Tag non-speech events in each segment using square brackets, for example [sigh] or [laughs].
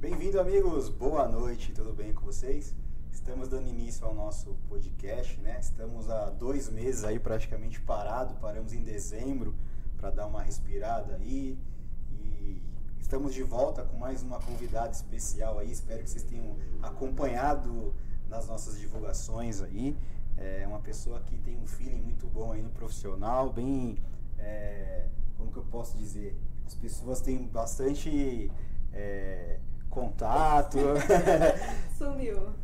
Bem-vindo, amigos. Boa noite, tudo bem com vocês? Estamos dando início ao nosso podcast, né? Estamos há dois meses aí praticamente parado, paramos em dezembro para dar uma respirada aí e estamos de volta com mais uma convidada especial aí. Espero que vocês tenham acompanhado nas nossas divulgações aí. É uma pessoa que tem um feeling muito bom aí no profissional, bem, é, como que eu posso dizer? As pessoas têm bastante é, contato. [laughs] Sumiu.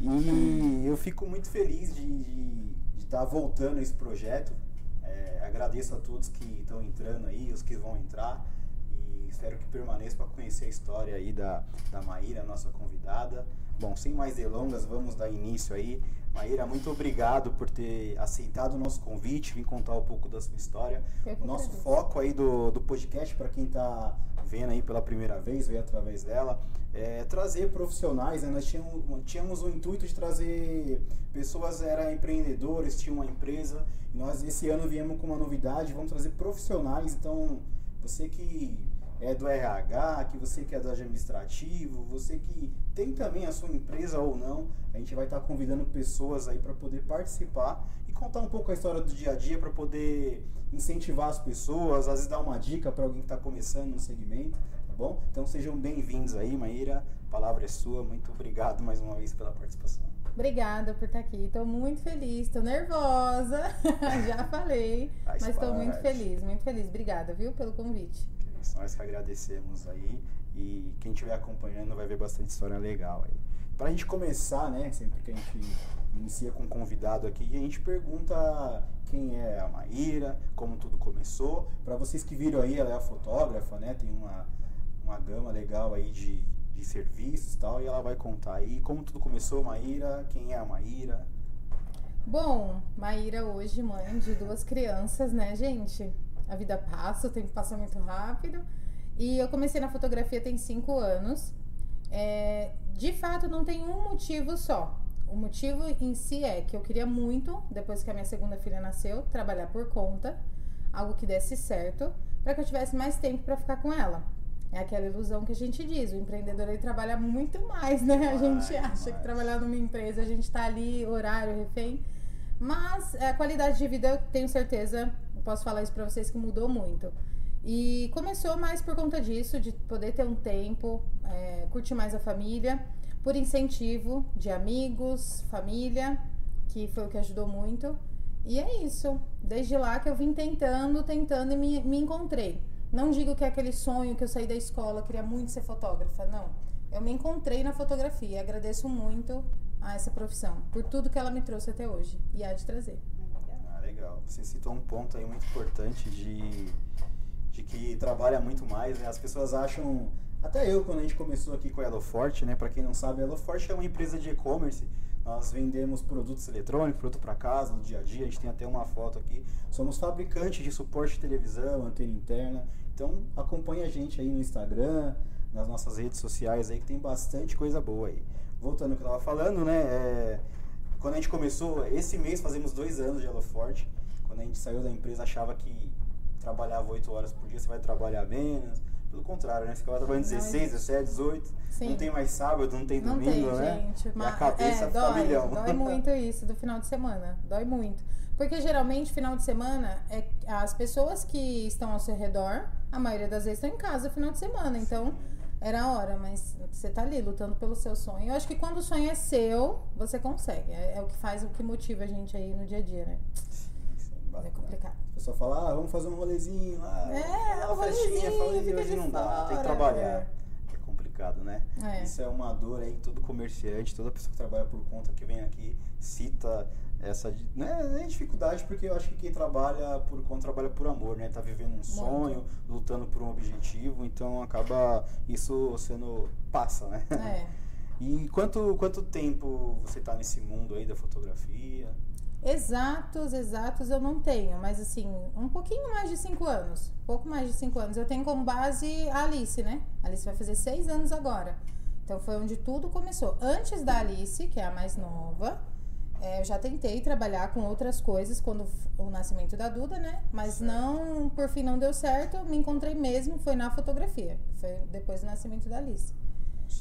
E eu fico muito feliz de estar tá voltando a esse projeto. É, agradeço a todos que estão entrando aí, os que vão entrar. E espero que permaneça para conhecer a história aí da, da Maíra, nossa convidada. Bom, sem mais delongas, vamos dar início aí. Maíra, muito obrigado por ter aceitado o nosso convite, vir contar um pouco da sua história. O nosso foco aí do, do podcast, para quem está vendo aí pela primeira vez, veio através dela, é trazer profissionais. Né? Nós tínhamos, tínhamos o intuito de trazer pessoas, eram empreendedores, tinham uma empresa. Nós esse ano viemos com uma novidade, vamos trazer profissionais. Então, você que é do RH, que você que é do administrativo, você que tem também a sua empresa ou não, a gente vai estar convidando pessoas aí para poder participar e contar um pouco a história do dia a dia para poder incentivar as pessoas, às vezes dar uma dica para alguém que está começando no segmento, tá bom? Então sejam bem-vindos aí, Maíra, a palavra é sua, muito obrigado mais uma vez pela participação. Obrigada por estar aqui. Estou muito feliz, estou nervosa, [laughs] já falei, mas estou muito feliz, muito feliz. Obrigada, viu, pelo convite. Nós que agradecemos aí e quem estiver acompanhando vai ver bastante história legal aí. Para a gente começar, né, sempre que a gente inicia com um convidado aqui, a gente pergunta quem é a Maíra, como tudo começou. Para vocês que viram aí, ela é a fotógrafa, né, tem uma, uma gama legal aí de, de serviços e tal, e ela vai contar aí como tudo começou, Maíra, quem é a Maíra. Bom, Maíra hoje mãe de duas crianças, né, gente? A vida passa, o tempo passa muito rápido. E eu comecei na fotografia tem cinco anos. É, de fato, não tem um motivo só. O motivo em si é que eu queria muito, depois que a minha segunda filha nasceu, trabalhar por conta, algo que desse certo, para que eu tivesse mais tempo para ficar com ela. É aquela ilusão que a gente diz, o empreendedor ele trabalha muito mais, né? A gente acha que trabalhar numa empresa, a gente tá ali, horário, refém. Mas a qualidade de vida, eu tenho certeza, posso falar isso para vocês que mudou muito. E começou mais por conta disso, de poder ter um tempo, é, curtir mais a família, por incentivo de amigos, família, que foi o que ajudou muito. E é isso. Desde lá que eu vim tentando, tentando e me, me encontrei. Não digo que é aquele sonho que eu saí da escola, queria muito ser fotógrafa, não. Eu me encontrei na fotografia e agradeço muito a essa profissão, por tudo que ela me trouxe até hoje e há de trazer legal. Você citou um ponto aí muito importante de, de que trabalha muito mais, né? As pessoas acham, até eu quando a gente começou aqui com a Elo Forte, né? Para quem não sabe, a Elo Forte é uma empresa de e-commerce. Nós vendemos produtos eletrônicos, produto para casa, no dia a dia. A gente tem até uma foto aqui. Somos fabricantes de suporte de televisão, antena interna. Então acompanha a gente aí no Instagram, nas nossas redes sociais aí que tem bastante coisa boa aí. Voltando ao que eu estava falando, né? É, quando a gente começou, esse mês fazemos dois anos de Elo Forte. Quando a gente saiu da empresa, achava que trabalhava 8 horas por dia, você vai trabalhar menos. Pelo contrário, né? Você acaba trabalhando 16, 17, 18. Sim. Não tem mais sábado, não tem domingo, não tem, né? Gente, mas, e a cabeça é, dói, milhão. Dói [laughs] muito isso do final de semana. Dói muito. Porque geralmente, final de semana, é as pessoas que estão ao seu redor, a maioria das vezes estão em casa final de semana. Então. Sim era a hora, mas você tá ali lutando pelo seu sonho. Eu acho que quando o sonho é seu, você consegue. É, é o que faz, o que motiva a gente aí no dia a dia, né? Sim, é complicado. A pessoa fala, ah, vamos fazer um rolezinho lá. É, uma festinha, fala, hoje não dá, tem que trabalhar. É. é complicado, né? É. Isso é uma dor aí, todo comerciante, toda pessoa que trabalha por conta que vem aqui cita essa né, nem dificuldade porque eu acho que quem trabalha por conta trabalha por amor né? Tá vivendo um sonho lutando por um objetivo então acaba isso sendo passa né? É. [laughs] e quanto quanto tempo você está nesse mundo aí da fotografia? Exatos exatos eu não tenho mas assim um pouquinho mais de cinco anos pouco mais de cinco anos. Eu tenho como base a Alice né? A Alice vai fazer seis anos agora. Então foi onde tudo começou. Antes da Alice que é a mais nova é, eu já tentei trabalhar com outras coisas quando o nascimento da Duda, né? Mas certo. não, por fim, não deu certo. Me encontrei mesmo, foi na fotografia. Foi depois do nascimento da Alice.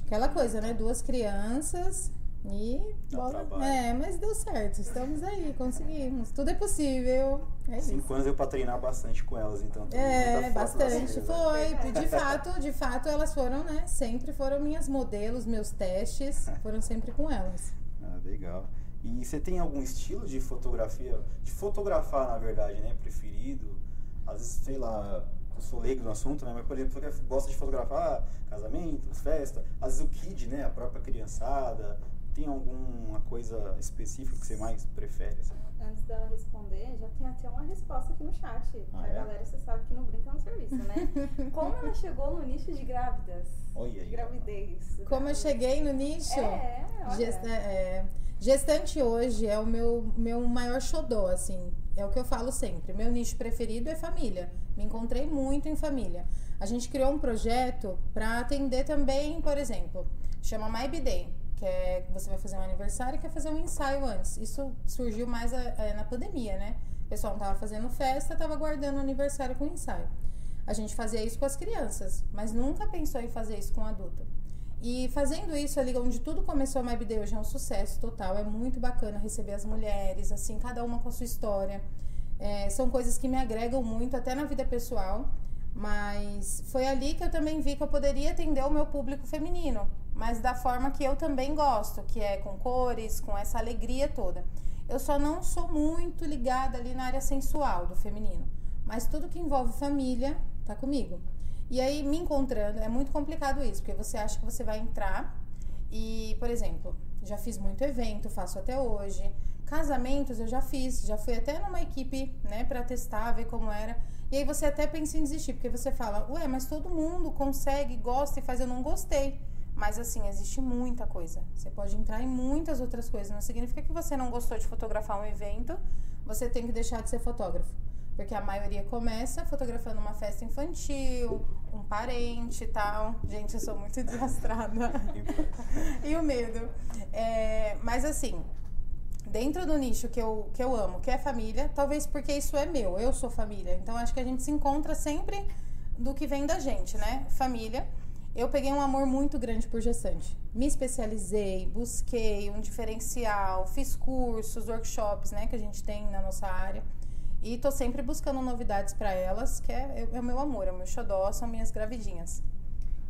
Aquela coisa, né? Duas crianças e. Dá bola- trabalho. É, mas deu certo. Estamos aí, conseguimos. Tudo é possível. É isso. Cinco anos eu pra treinar bastante com elas, então. É, bastante. né? Foi. De fato, de fato, elas foram, né? Sempre foram minhas modelos, meus testes. Foram sempre com elas. Ah, legal. E você tem algum estilo de fotografia, de fotografar, na verdade, né? Preferido? Às vezes, sei lá, eu sou leigo no assunto, né? Mas, por exemplo, você gosta de fotografar casamentos, festa, às vezes o kid, né? A própria criançada. Tem alguma coisa específica que você mais prefere? assim? Antes dela responder, já tem até uma resposta aqui no chat. Ah, a é? galera, você sabe que não brinca no serviço, né? [laughs] Como ela chegou no nicho de grávidas? Olha aí. Gravidez. Como eu cheguei no nicho. É, olha. Gesta- é, gestante hoje é o meu, meu maior xodó, assim. É o que eu falo sempre. Meu nicho preferido é família. Me encontrei muito em família. A gente criou um projeto para atender também, por exemplo, chama My Day, que é você vai fazer um aniversário e quer fazer um ensaio antes. Isso surgiu mais é, é, na pandemia, né? O pessoal não tava fazendo festa, tava guardando o aniversário com ensaio. A gente fazia isso com as crianças, mas nunca pensou em fazer isso com adulto. E fazendo isso ali, onde tudo começou, a My Day hoje é um sucesso total. É muito bacana receber as mulheres, assim, cada uma com a sua história. É, são coisas que me agregam muito, até na vida pessoal. Mas foi ali que eu também vi que eu poderia atender o meu público feminino, mas da forma que eu também gosto, que é com cores, com essa alegria toda. Eu só não sou muito ligada ali na área sensual do feminino, mas tudo que envolve família tá comigo. E aí, me encontrando, é muito complicado isso, porque você acha que você vai entrar e, por exemplo, já fiz muito evento, faço até hoje. Casamentos eu já fiz, já fui até numa equipe, né, pra testar, ver como era. E aí você até pensa em desistir, porque você fala, ué, mas todo mundo consegue, gosta e faz, eu não gostei. Mas assim, existe muita coisa. Você pode entrar em muitas outras coisas. Não significa que você não gostou de fotografar um evento, você tem que deixar de ser fotógrafo. Porque a maioria começa fotografando uma festa infantil, um parente e tal. Gente, eu sou muito [laughs] desastrada. e o medo. É, mas assim, dentro do nicho que eu, que eu amo, que é família, talvez porque isso é meu, eu sou família. Então acho que a gente se encontra sempre do que vem da gente, né? Família. Eu peguei um amor muito grande por gestante. Me especializei, busquei um diferencial, fiz cursos, workshops, né, que a gente tem na nossa área. E tô sempre buscando novidades para elas, que é, é o meu amor, é o meu xodó, são minhas gravidinhas.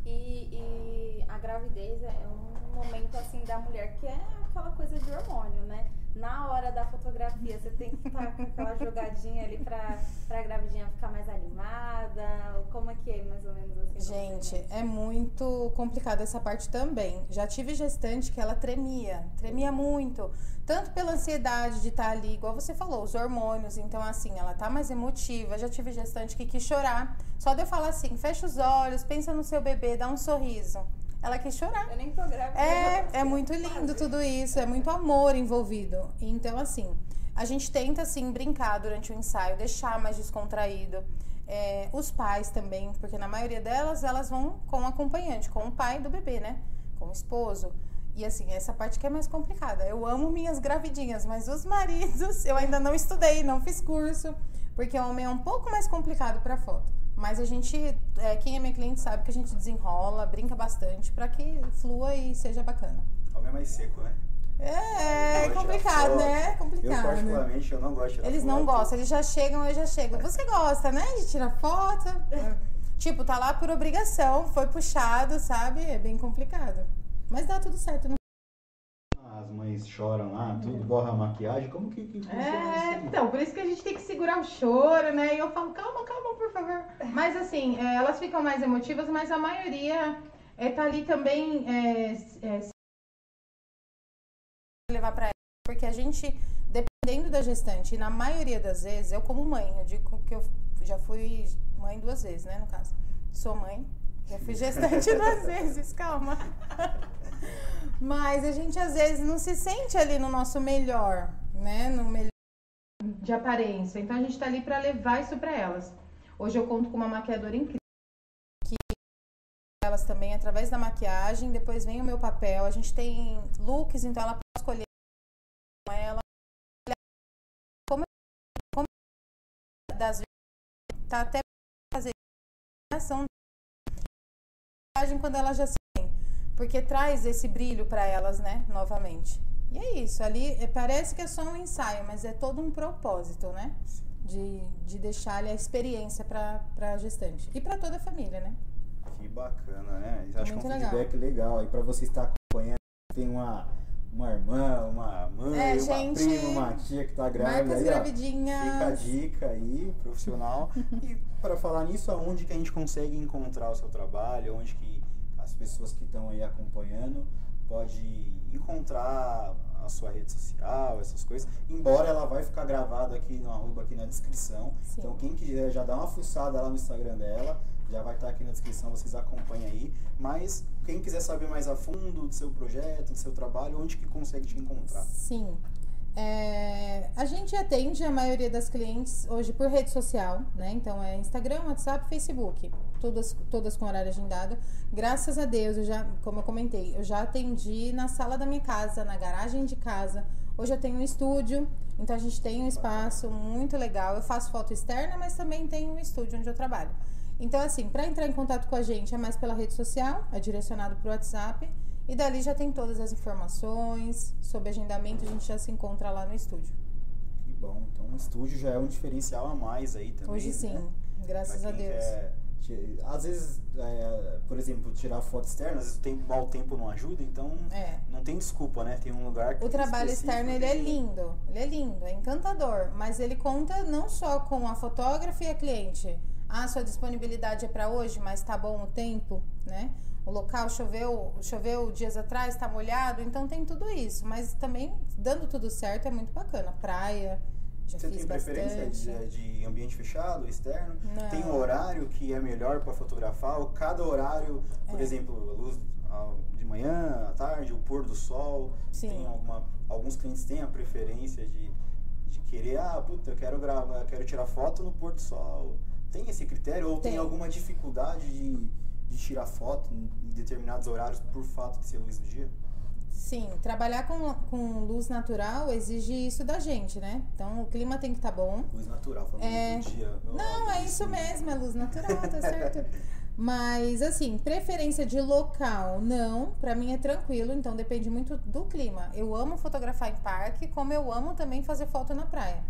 E, e a gravidez é um momento assim da mulher que é aquela coisa de hormônio, né? Na hora da fotografia, você tem que estar com aquela jogadinha ali pra, pra gravidinha ficar mais animada. Como é que é, mais ou menos assim? Gente, é muito complicado essa parte também. Já tive gestante que ela tremia, tremia muito. Tanto pela ansiedade de estar ali, igual você falou, os hormônios. Então, assim, ela tá mais emotiva. Já tive gestante que quis chorar. Só de eu falar assim, fecha os olhos, pensa no seu bebê, dá um sorriso. Ela quis chorar. Eu nem tô grávida. É, é muito lindo tudo isso, é muito amor envolvido. Então, assim, a gente tenta, assim, brincar durante o ensaio, deixar mais descontraído. É, os pais também, porque na maioria delas, elas vão com o acompanhante, com o pai do bebê, né? Com o esposo. E assim, essa parte que é mais complicada. Eu amo minhas gravidinhas, mas os maridos, eu ainda não estudei, não fiz curso, porque o homem é um pouco mais complicado para foto. Mas a gente, é, quem é meu cliente sabe que a gente desenrola, brinca bastante para que flua e seja bacana. Homem é mais seco, né? É, é não de tirar complicado, né? É Eu, complicado. particularmente, eu não gosto de tirar Eles não foto. gostam, eles já chegam, eu já chego. Você gosta, né? De tirar foto? tipo, tá lá por obrigação, foi puxado, sabe? É bem complicado. Mas dá tudo certo. Não... Mães choram lá, tudo, borra a maquiagem. Como que, que funciona É, isso? então, por isso que a gente tem que segurar o choro, né? E eu falo, calma, calma, por favor. Mas assim, é, elas ficam mais emotivas, mas a maioria é, tá ali também é, é, levar pra ela. Porque a gente, dependendo da gestante, e na maioria das vezes, eu como mãe, eu digo que eu já fui mãe duas vezes, né, no caso. Sou mãe, já fui gestante [laughs] duas vezes, calma. Mas a gente às vezes não se sente ali no nosso melhor, né? No melhor de aparência. Então a gente tá ali pra levar isso pra elas. Hoje eu conto com uma maquiadora incrível que elas também através da maquiagem, depois vem o meu papel. A gente tem looks, então ela pode escolher com ela como, como das vezes tá até fazer ação maquiagem quando ela já se. Porque traz esse brilho para elas, né, novamente. E é isso, ali é, parece que é só um ensaio, mas é todo um propósito, né? De, de deixar ali a experiência para a gestante e para toda a família, né? Que bacana, né? Acho Muito que é um legal. feedback legal. E para você estar acompanhando, tem uma, uma irmã, uma mãe, É, uma gente, prima, uma tia que tá grávida Marcas aí, ó. gravidinhas. Fica a dica aí, profissional. [laughs] e para falar nisso, aonde que a gente consegue encontrar o seu trabalho, onde que as pessoas que estão aí acompanhando pode encontrar a sua rede social, essas coisas. Embora ela vai ficar gravada aqui no arroba aqui na descrição. Sim. Então quem quiser já dá uma fuçada lá no Instagram dela, já vai estar aqui na descrição, vocês acompanham aí. Mas quem quiser saber mais a fundo do seu projeto, do seu trabalho, onde que consegue te encontrar? Sim. É, a gente atende a maioria das clientes hoje por rede social, né? Então é Instagram, WhatsApp, Facebook, todas, todas com horário agendado. Graças a Deus, eu já, como eu comentei, eu já atendi na sala da minha casa, na garagem de casa. Hoje eu tenho um estúdio, então a gente tem um espaço muito legal. Eu faço foto externa, mas também tenho um estúdio onde eu trabalho. Então, assim, para entrar em contato com a gente é mais pela rede social, é direcionado para o WhatsApp. E dali já tem todas as informações sobre agendamento, a gente já se encontra lá no estúdio. Que bom. Então o estúdio já é um diferencial a mais aí também. Hoje sim, né? graças a Deus. quer às vezes, é, por exemplo, tirar foto externa, às vezes o tempo, mau tempo não ajuda, então É. não tem desculpa, né? Tem um lugar que O trabalho externo ele é lindo, ele é lindo, é encantador, mas ele conta não só com a fotógrafa e a cliente. Ah, sua disponibilidade é para hoje, mas tá bom o tempo, né? O local choveu, choveu dias atrás, tá molhado, então tem tudo isso. Mas também dando tudo certo é muito bacana. Praia, já Você tem preferência de, de ambiente fechado, externo? Não. Tem um horário que é melhor para fotografar? Ou cada horário, por É. exemplo, a luz de manhã, à tarde, o pôr do sol? Sim. Tem alguma, alguns clientes têm a preferência de, de querer, ah, puta, eu quero gravar, eu quero tirar foto no pôr do sol. Tem esse critério? Ou tem, Tem. alguma dificuldade de, de tirar foto em determinados horários por fato de ser luz do dia? Sim, trabalhar com, com luz natural exige isso da gente, né? Então o clima tem que estar bom. Luz natural, falando É. do dia. Não, é isso mesmo, é luz natural, tá certo? [laughs] Mas, assim, preferência de local, não. Pra mim é tranquilo, então depende muito do clima. Eu amo fotografar em parque, como eu amo também fazer foto na praia.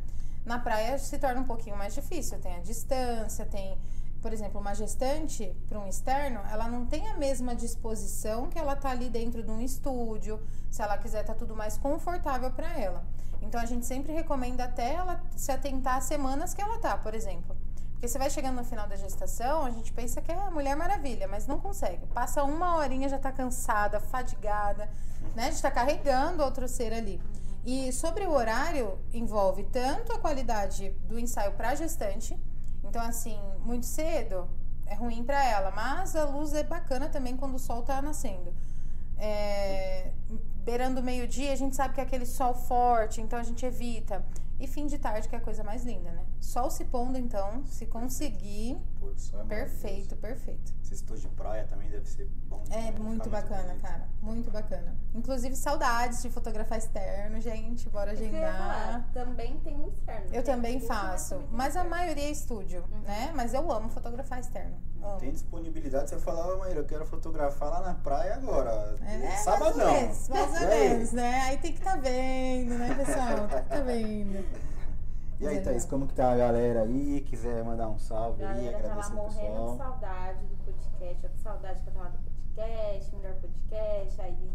Na praia se torna um pouquinho mais difícil, tem a distância, tem, por exemplo, uma gestante para um externo, ela não tem a mesma disposição que ela tá ali dentro de um estúdio, se ela quiser tá tudo mais confortável para ela. Então a gente sempre recomenda até ela se atentar às semanas que ela tá, por exemplo. Porque você vai chegando no final da gestação, a gente pensa que é a Mulher Maravilha, mas não consegue. Passa uma horinha, já tá cansada, fadigada, né? Gente tá carregando outro ser ali. E sobre o horário, envolve tanto a qualidade do ensaio para gestante, então assim, muito cedo é ruim para ela, mas a luz é bacana também quando o sol tá nascendo. É, beirando o meio-dia, a gente sabe que é aquele sol forte, então a gente evita. E fim de tarde, que é a coisa mais linda, né? Sol se pondo, então, se conseguir, é perfeito, perfeito. Se estou de praia também deve ser bom. É muito bacana, bonito. cara. Muito bacana. Inclusive, saudades de fotografar externo, gente. Bora agendar. falar, Também tem um externo. Eu Tem também faço, mas a maioria é estúdio, Uhum. né? Mas eu amo fotografar externo. Amo. Tem disponibilidade, você falava, Maíra, eu quero fotografar lá na praia agora. É, Sabadão. mais ou menos, mais ou [laughs] aí? menos, né? Aí tem que estar vendo, né, pessoal? Tem que estar vendo. E aí, é Thaís, como que tá a galera aí? Quiser mandar um salve aí, galera tá lá agradecer o morrendo de pessoal. saudade do podcast. Eu com saudade que eu tava do podcast, melhor podcast. Aí,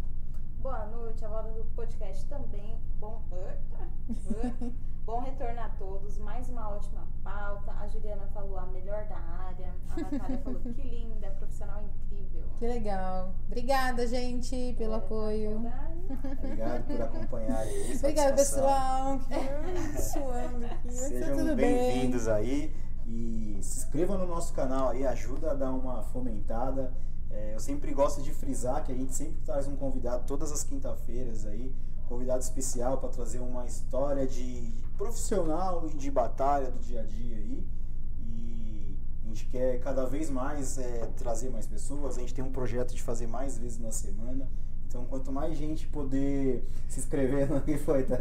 boa noite, a volta do podcast também. Bom, [laughs] bom retorno a todos. Mais uma ótima pauta. A Juliana falou a melhor da área. A Natália falou que linda, profissional incrível. Que legal. Obrigada, gente, pelo tá apoio. Obrigado por acompanhar aí. [laughs] Obrigada, pessoal. Que suando [laughs] aqui. Sejam tudo bem. bem-vindos aí e se inscrevam no nosso canal aí, ajuda a dar uma fomentada. É, eu sempre gosto de frisar que a gente sempre traz um convidado todas as quinta-feiras aí, convidado especial para trazer uma história de profissional e de batalha do dia a dia aí. E a gente quer cada vez mais é, trazer mais pessoas. A gente tem um projeto de fazer mais vezes na semana. Então, quanto mais gente poder se inscrever [laughs] no que foi, tá?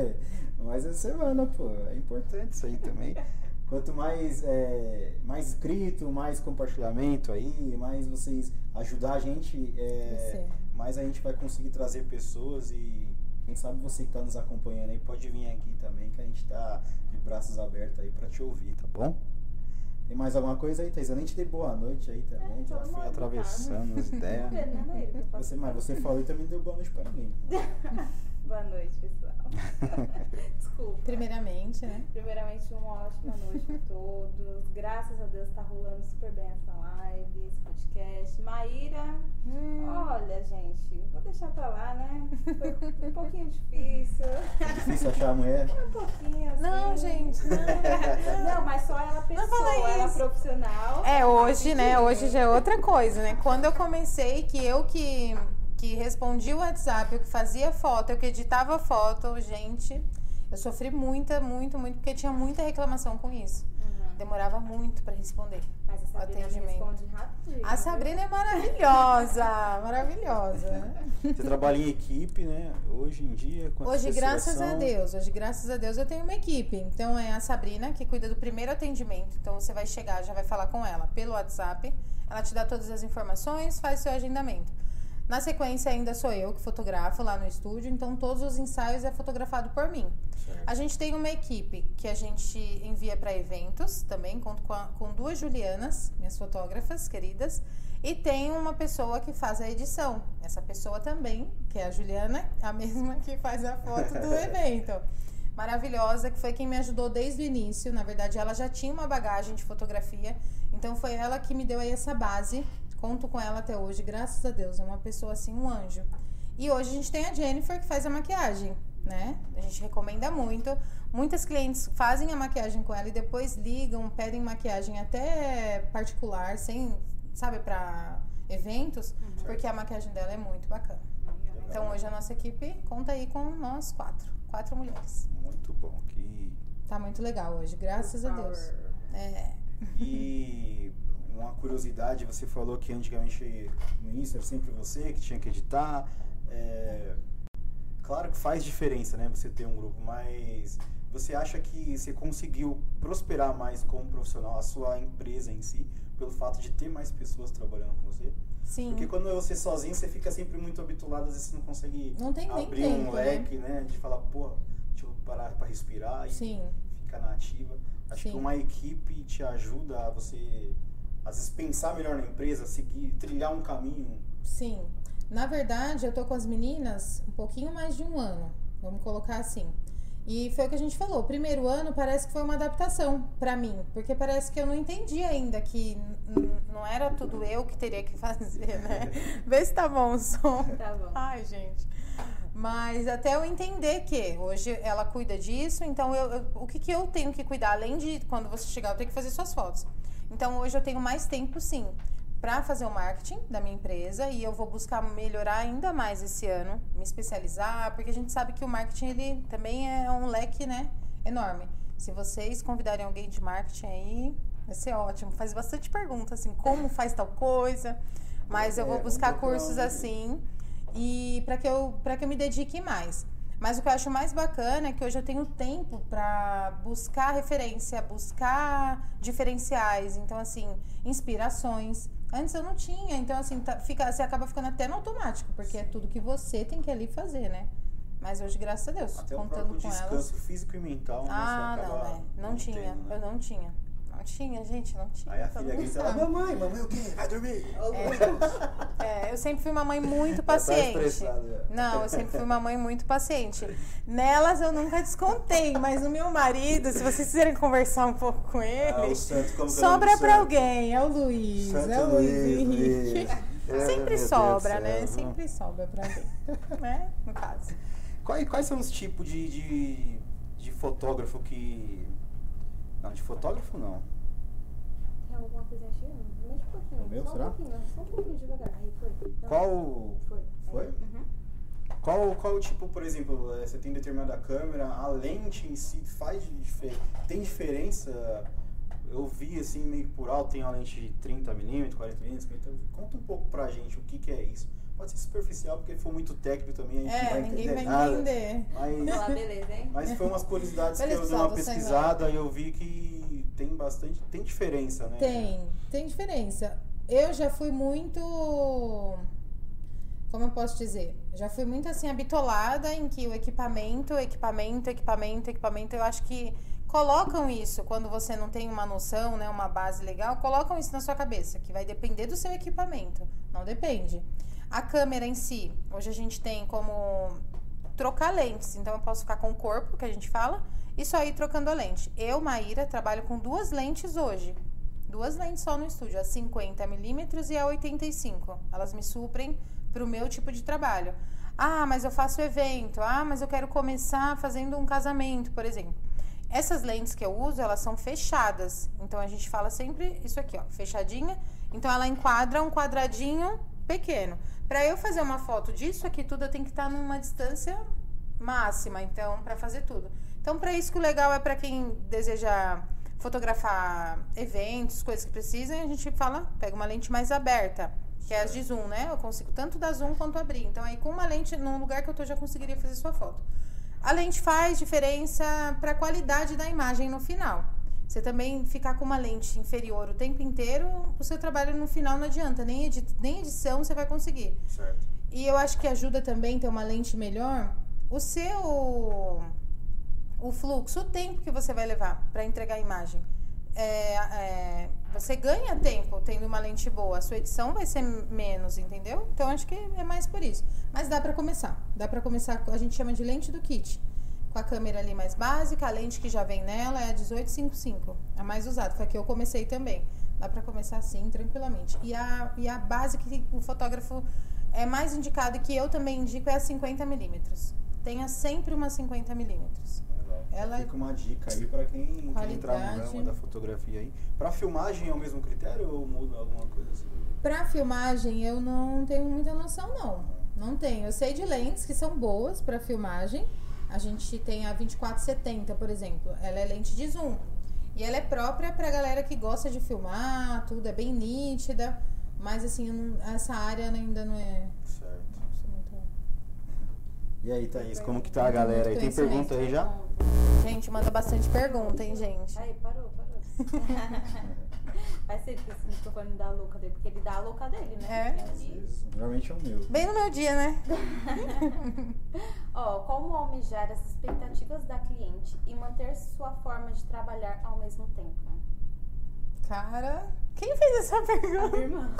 Mais a semana, pô. É importante isso aí também. [laughs] Quanto mais, é, mais inscrito, mais compartilhamento aí, mais vocês ajudar a gente é, mais a gente vai conseguir trazer pessoas e quem sabe você que está nos acompanhando aí pode vir aqui também, que a gente está de braços abertos aí para te ouvir, tá bom? Tem mais alguma coisa aí, Thais? Eu nem te dei boa noite aí também, É, já fui mal atravessando as ideias. [laughs] Faço. Você, mas você falou e também não deu boa noite pra ninguém. [laughs] Boa noite, pessoal. [laughs] Desculpa. Primeiramente, né? Primeiramente, uma ótima noite a todos. Graças a Deus tá rolando super bem essa live, esse podcast. Maíra, Hum, olha, gente, vou deixar pra lá, né? Foi um pouquinho difícil. Difícil achar a mulher. Um pouquinho assim. Não, gente, não. [laughs] Não, mas só ela pessoa, fala ela isso. profissional. É, hoje, né? Hoje já é outra coisa, né? Quando eu comecei, que eu que, que respondi o WhatsApp, eu que fazia foto, eu que editava foto, gente, eu sofri muita, muito, muito, porque tinha muita reclamação com isso. Uhum. Demorava muito pra responder. Mas a Sabrina responde rapidinho. A Sabrina é maravilhosa, [laughs] maravilhosa. Você trabalha em equipe, né? Hoje em dia, Hoje, graças a? Deus, hoje, graças a Deus, eu tenho uma equipe. Então, é a Sabrina que cuida do primeiro atendimento. Então, você vai chegar, já vai falar com ela pelo WhatsApp. Ela te dá todas as informações, faz seu agendamento. Na sequência, ainda sou eu que fotografo lá no estúdio. Então, todos os ensaios é fotografado por mim. Certo. A gente tem uma equipe que a gente envia para eventos também, conto com, a- com duas Julianas, minhas fotógrafas queridas, e tem uma pessoa que faz a edição. Essa pessoa também, que é a Juliana, a mesma que faz a foto do [laughs] evento. Maravilhosa, que foi quem me ajudou desde o início. Na verdade, ela já tinha uma bagagem de fotografia, então foi ela que me deu aí essa base. Conto com ela até hoje, graças a Deus. É uma pessoa assim, um anjo. E hoje a gente tem a Jennifer que faz a maquiagem, né? A gente recomenda muito. Muitas clientes fazem a maquiagem com ela e depois ligam, pedem maquiagem até particular, sem, sabe, pra eventos, porque a maquiagem dela é muito bacana. Então hoje a nossa equipe conta aí com nós quatro, quatro mulheres. Muito bom. Que... Tá muito legal hoje, graças a Deus. É. E uma curiosidade, você falou que antigamente no início era sempre você que tinha que editar. É, Claro que faz diferença, né? Você ter um grupo, mas você acha que você conseguiu prosperar mais como profissional, a sua empresa em si, pelo fato de ter mais pessoas trabalhando com você? Sim. Porque quando é você sozinho, você fica sempre muito habituado, às vezes você não consegue Não tem nem abrir tempo, um né? leque, né? De falar, pô, deixa eu parar pra respirar e Sim. ficar na ativa. Acho Sim. que uma equipe te ajuda a você, às vezes, pensar melhor na empresa, seguir, trilhar um caminho. Sim. Na verdade, eu tô com as meninas um pouquinho mais de um ano. Vamos colocar assim. E foi o que a gente falou. O primeiro ano parece que foi uma adaptação pra mim. Porque parece que eu não entendi ainda que não era tudo eu que teria que [laughs] fazer, né? [laughs] Vê se tá bom o som. Tá bom. Ai, gente. Mas até eu entender que hoje ela cuida disso, então eu, eu- o que, que eu tenho que cuidar? Além de quando você chegar, eu tenho que fazer suas fotos. Então hoje eu tenho mais tempo, sim, para fazer o marketing da minha empresa e eu vou buscar melhorar ainda mais esse ano, me especializar, porque a gente sabe que o marketing ele também é um leque, né, enorme. Se vocês convidarem alguém de marketing aí, vai ser ótimo. Faz bastante pergunta assim, como faz tal coisa. Mas eu É, vou vamos buscar cursos assim e para que eu para que eu me dedique mais. Mas o que eu acho mais bacana é que hoje eu tenho tempo para buscar referência, buscar diferenciais, então assim, inspirações. Antes eu não tinha, então assim, tá- fica, você acaba ficando até no automático, porque é tudo que você tem que ali fazer, né? Mas hoje, graças a Deus, Até o contando próprio com descanso elas. físico e mental. né, Ah, você não, é. Não tinha. tendo, né? Eu não tinha. Não tinha, gente, não tinha. Aí a Todo filha mundo grita, ela, sabe. mamãe, mamãe o quê? Vai dormir. É, [laughs] eu sempre fui uma mãe muito tá paciente. já. Não, eu sempre fui uma mãe muito paciente. Nelas eu nunca descontei, mas o meu marido, se vocês quiserem conversar um pouco com Ah, ele, o santo, é sobra santo? alguém. É o Luiz, Santo é o Luiz Luiz, Henrique. Luiz. [laughs] É, Sempre Deus sobra, né? céu. Sempre sobra pra alguém, [laughs] né? No caso. Quais, quais são os tipos de, de, de fotógrafo que. Não, de fotógrafo não. Tem alguma coisa chiando? Mexe um pouquinho. O meu, só um será? pouquinho, só um pouquinho devagar. Aí foi. Não, Qual. Foi. Foi? Aí, uhum. Qual, qual tipo, por exemplo, eh, você tem determinada câmera, a lente em si faz diferença? Tem diferença? Eu vi assim meio por alto, tem uma lente de 30mm, 40mm, então conta um pouco pra gente o que, que é isso. Pode ser superficial, porque for muito técnico também, a gente não É, vai ninguém entender vai nada. entender. Mas, beleza, hein? mas foi umas curiosidades que eu dei uma tô saindo pesquisada e eu vi que tem bastante, tem diferença, né? Tem, tem diferença. Eu já fui muito. como eu posso dizer? Já fui muito assim habitolada em que o equipamento, equipamento, equipamento, equipamento, eu acho que colocam isso quando você não tem uma noção, né, uma base legal, colocam isso na sua cabeça, que vai depender do seu equipamento. Não depende. A câmera em si, hoje a gente tem como trocar lentes, então eu posso ficar com o corpo, que a gente fala, e só ir trocando a lente. Eu, Maíra, trabalho com duas lentes hoje. Duas lentes só no estúdio, a 50mm e a 85. Elas me suprem para o meu tipo de trabalho. Ah, mas eu faço evento. Ah, mas eu quero começar fazendo um casamento, por exemplo. Essas lentes que eu uso, elas são fechadas. Então a gente fala sempre isso aqui, ó, fechadinha. Então ela enquadra um quadradinho pequeno. Para eu fazer uma foto disso aqui tudo, eu tenho que estar numa distância máxima, então, para fazer tudo. Então, para isso que o legal é para quem deseja fotografar eventos, coisas que precisam, a gente fala, pega uma lente mais aberta, que é as de zoom, né? Eu consigo tanto dar zoom quanto abrir. Então, aí com uma lente, num lugar que eu tô, já conseguiria fazer sua foto. A lente faz diferença para a qualidade da imagem no final. Você também ficar com uma lente inferior o tempo inteiro, o seu trabalho no final não adianta, nem, edi nem edição você vai conseguir. Certo. E eu acho que ajuda também ter uma lente melhor o seu o fluxo, o tempo que você vai levar para entregar a imagem. É, é, você ganha tempo tendo uma lente boa, a sua edição vai ser menos, entendeu? Então acho que é mais por isso. Mas dá para começar. Dá para começar, a gente chama de lente do kit. Com a câmera ali mais básica, a lente que já vem nela é a 1855, a mais usada. Foi a que eu comecei também. Dá para começar assim, tranquilamente. E a, e a base que o fotógrafo é mais indicado e que eu também indico é a 50 milímetros. Tenha sempre uma 50 milímetros. Ela fica uma dica aí para quem quer entrar no ramo da fotografia aí. Para filmagem é o mesmo critério ou muda alguma coisa assim? Para filmagem eu não tenho muita noção não. Não tenho. Eu sei de lentes que são boas para filmagem. A gente tem a 2470, por exemplo. Ela é lente de zoom. E ela é própria para galera que gosta de filmar, tudo é bem nítida. Mas assim, não, essa área ainda não é. Certo. E aí, Thaís, como que tá a galera aí? Tem pergunta aí já? Gente, manda bastante pergunta, hein, gente? Aí, parou, parou. [laughs] Vai ser que esse microfone dá a louca dele, porque ele dá a louca dele, né? É. Normalmente é o meu. Bem no meu dia, né? [laughs] Ó, como almejar as expectativas da cliente e manter sua forma de trabalhar ao mesmo tempo? Cara, quem fez essa pergunta? A minha irmã.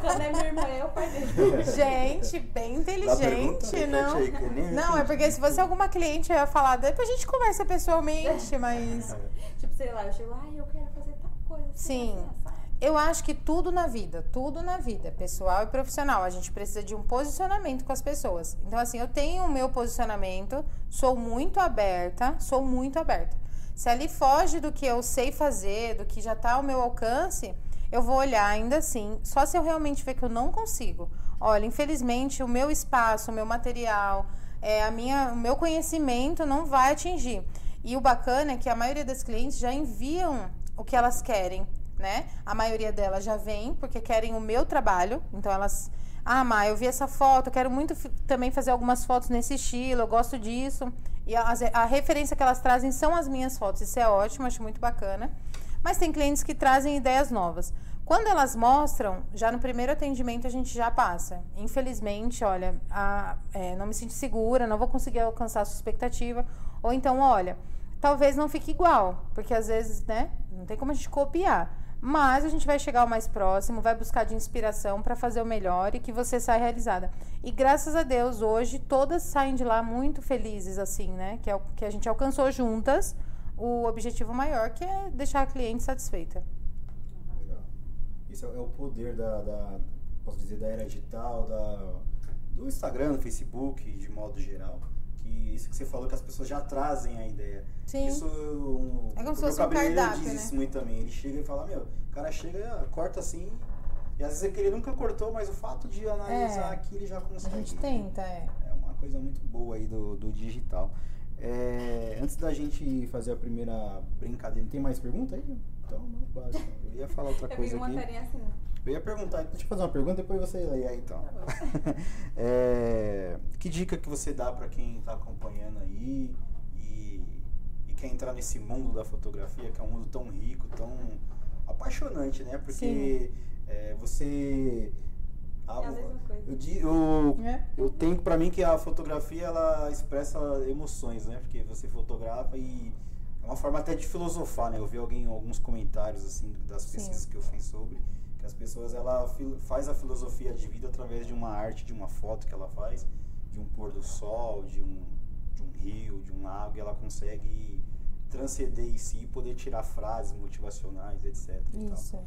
Quando é minha irmã, eu pai dele. [laughs] Gente, bem inteligente, não? Não, é porque se fosse alguma cliente, eu ia falar, depois a gente conversa pessoalmente, [laughs] mas. tipo, sei lá, eu chego, ai, eu quero fazer. Sim. Eu acho que tudo na vida, tudo na vida, pessoal e profissional, a gente precisa de um posicionamento com as pessoas. Então, assim, eu tenho o meu posicionamento, sou muito aberta, sou muito aberta. Se ali foge do que eu sei fazer, do que já está ao meu alcance, eu vou olhar ainda assim, só se eu realmente ver que eu não consigo. Olha, infelizmente, o meu espaço, o meu material, é, a minha, o meu conhecimento não vai atingir. E o bacana é que a maioria das clientes já enviam o que elas querem né? A maioria delas já vem porque querem o meu trabalho, então elas ah, Má, eu vi essa foto, quero muito também fazer algumas fotos nesse estilo, eu gosto disso. E a, a, referência que elas trazem são as minhas fotos, isso é ótimo, acho muito bacana. Mas tem clientes que trazem ideias novas. Quando elas mostram, já no primeiro atendimento a gente já passa. Infelizmente, olha, a, é, não me sinto segura, não vou conseguir alcançar a sua expectativa. Ou então, olha, talvez não fique igual, porque às vezes, né, não tem como a gente copiar. Mas a gente vai chegar ao mais próximo, vai buscar de inspiração para fazer o melhor e que você saia realizada. E graças a Deus, hoje todas saem de lá muito felizes, assim, né? Que é o que a gente alcançou juntas o objetivo maior, que é deixar a cliente satisfeita. Legal. Isso é o poder da, da posso dizer, da era digital, da, do Instagram, do Facebook, de modo geral que isso que você falou que as pessoas já trazem a ideia. Sim. Isso um, é como se fosse um cardápio, diz né? isso muito também. Ele chega e fala, meu, o cara chega, corta assim, e às vezes é que ele nunca cortou, mas o fato de analisar é, aqui ele já consegue. A gente tenta, é. É uma coisa muito boa aí do, do digital. É, antes da gente fazer a primeira brincadeira, tem mais pergunta aí? Então, não. Eu ia falar outra coisa aqui. Assim. Eu ia perguntar, deixa eu fazer uma pergunta, depois você aí então. Tá [laughs] é, que dica que você dá para quem está acompanhando aí e, e, quer entrar nesse mundo da fotografia, que é um mundo tão rico, tão apaixonante, né? Porque é, você Ah, É a mesma coisa. Eu, eu, É? eu tenho pra mim que a fotografia ela expressa emoções, né? Porque você fotografa e é uma forma até de filosofar, né? Eu vi alguém alguns comentários assim das Sim. pesquisas que eu fiz sobre que as pessoas ela faz a filosofia de vida através de uma arte, de uma foto que ela faz, de um pôr do sol, de um de um rio, de um lago, e ela consegue transcender em si e poder tirar frases motivacionais, etc. Isso.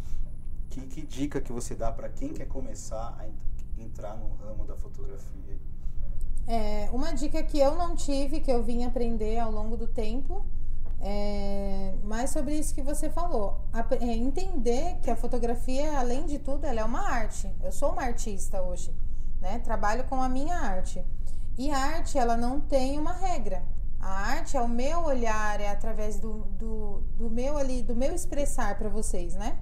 Que, que dica que você dá pra quem quer começar a en- entrar no ramo da fotografia? É, uma dica que eu não tive, que eu vim aprender ao longo do tempo, é mais sobre isso que você falou. Ap- é entender que a fotografia, além de tudo, ela é uma arte. Eu sou uma artista hoje, né? Trabalho com a minha arte. E a arte, ela não tem uma regra. A arte é o meu olhar, é através do, do, do meu ali, do meu expressar para vocês, né?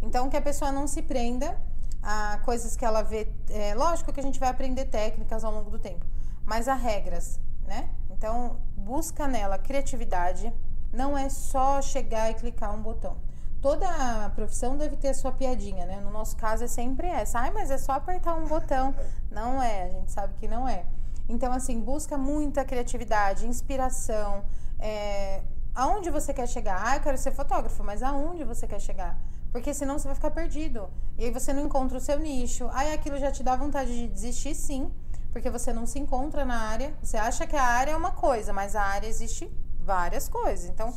Então que a pessoa não se prenda a coisas que ela vê. É, lógico que a gente vai aprender técnicas ao longo do tempo, mas há regras, né? Então busca nela criatividade. Não é só chegar e clicar um botão. Toda profissão deve ter a sua piadinha, né? No nosso caso é sempre essa. Ai, mas é só apertar um botão. Não é, a gente sabe que não é. Então, assim, busca muita criatividade, inspiração. É, aonde você quer chegar? Ah, eu quero ser fotógrafo, mas aonde você quer chegar? Porque senão você vai ficar perdido. E aí você não encontra o seu nicho. Aí aquilo já te dá vontade de desistir, sim. Porque você não se encontra na área. Você acha que a área é uma coisa, mas a área existe várias coisas. Então,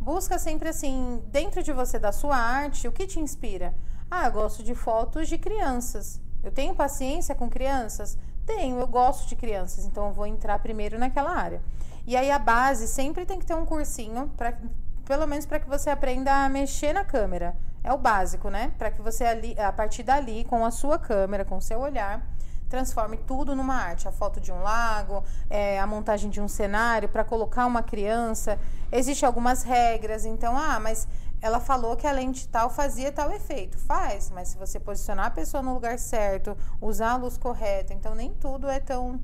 busca sempre assim, dentro de você, da sua arte, o que te inspira? Ah, eu gosto de fotos de crianças. Eu tenho paciência com crianças? Tenho, eu gosto de crianças, então eu vou entrar primeiro naquela área. E aí a base sempre tem que ter um cursinho, pra, pelo menos para que você aprenda a mexer na câmera. É o básico, né? Para que você, ali, a partir dali, com a sua câmera, com o seu olhar, transforme tudo numa arte. A foto de um lago, é, a montagem de um cenário, para colocar uma criança. Existem algumas regras, então, ah, mas ela falou que a lente tal fazia tal efeito. Faz, mas se você posicionar a pessoa no lugar certo, usar a luz correta, então nem tudo é tão,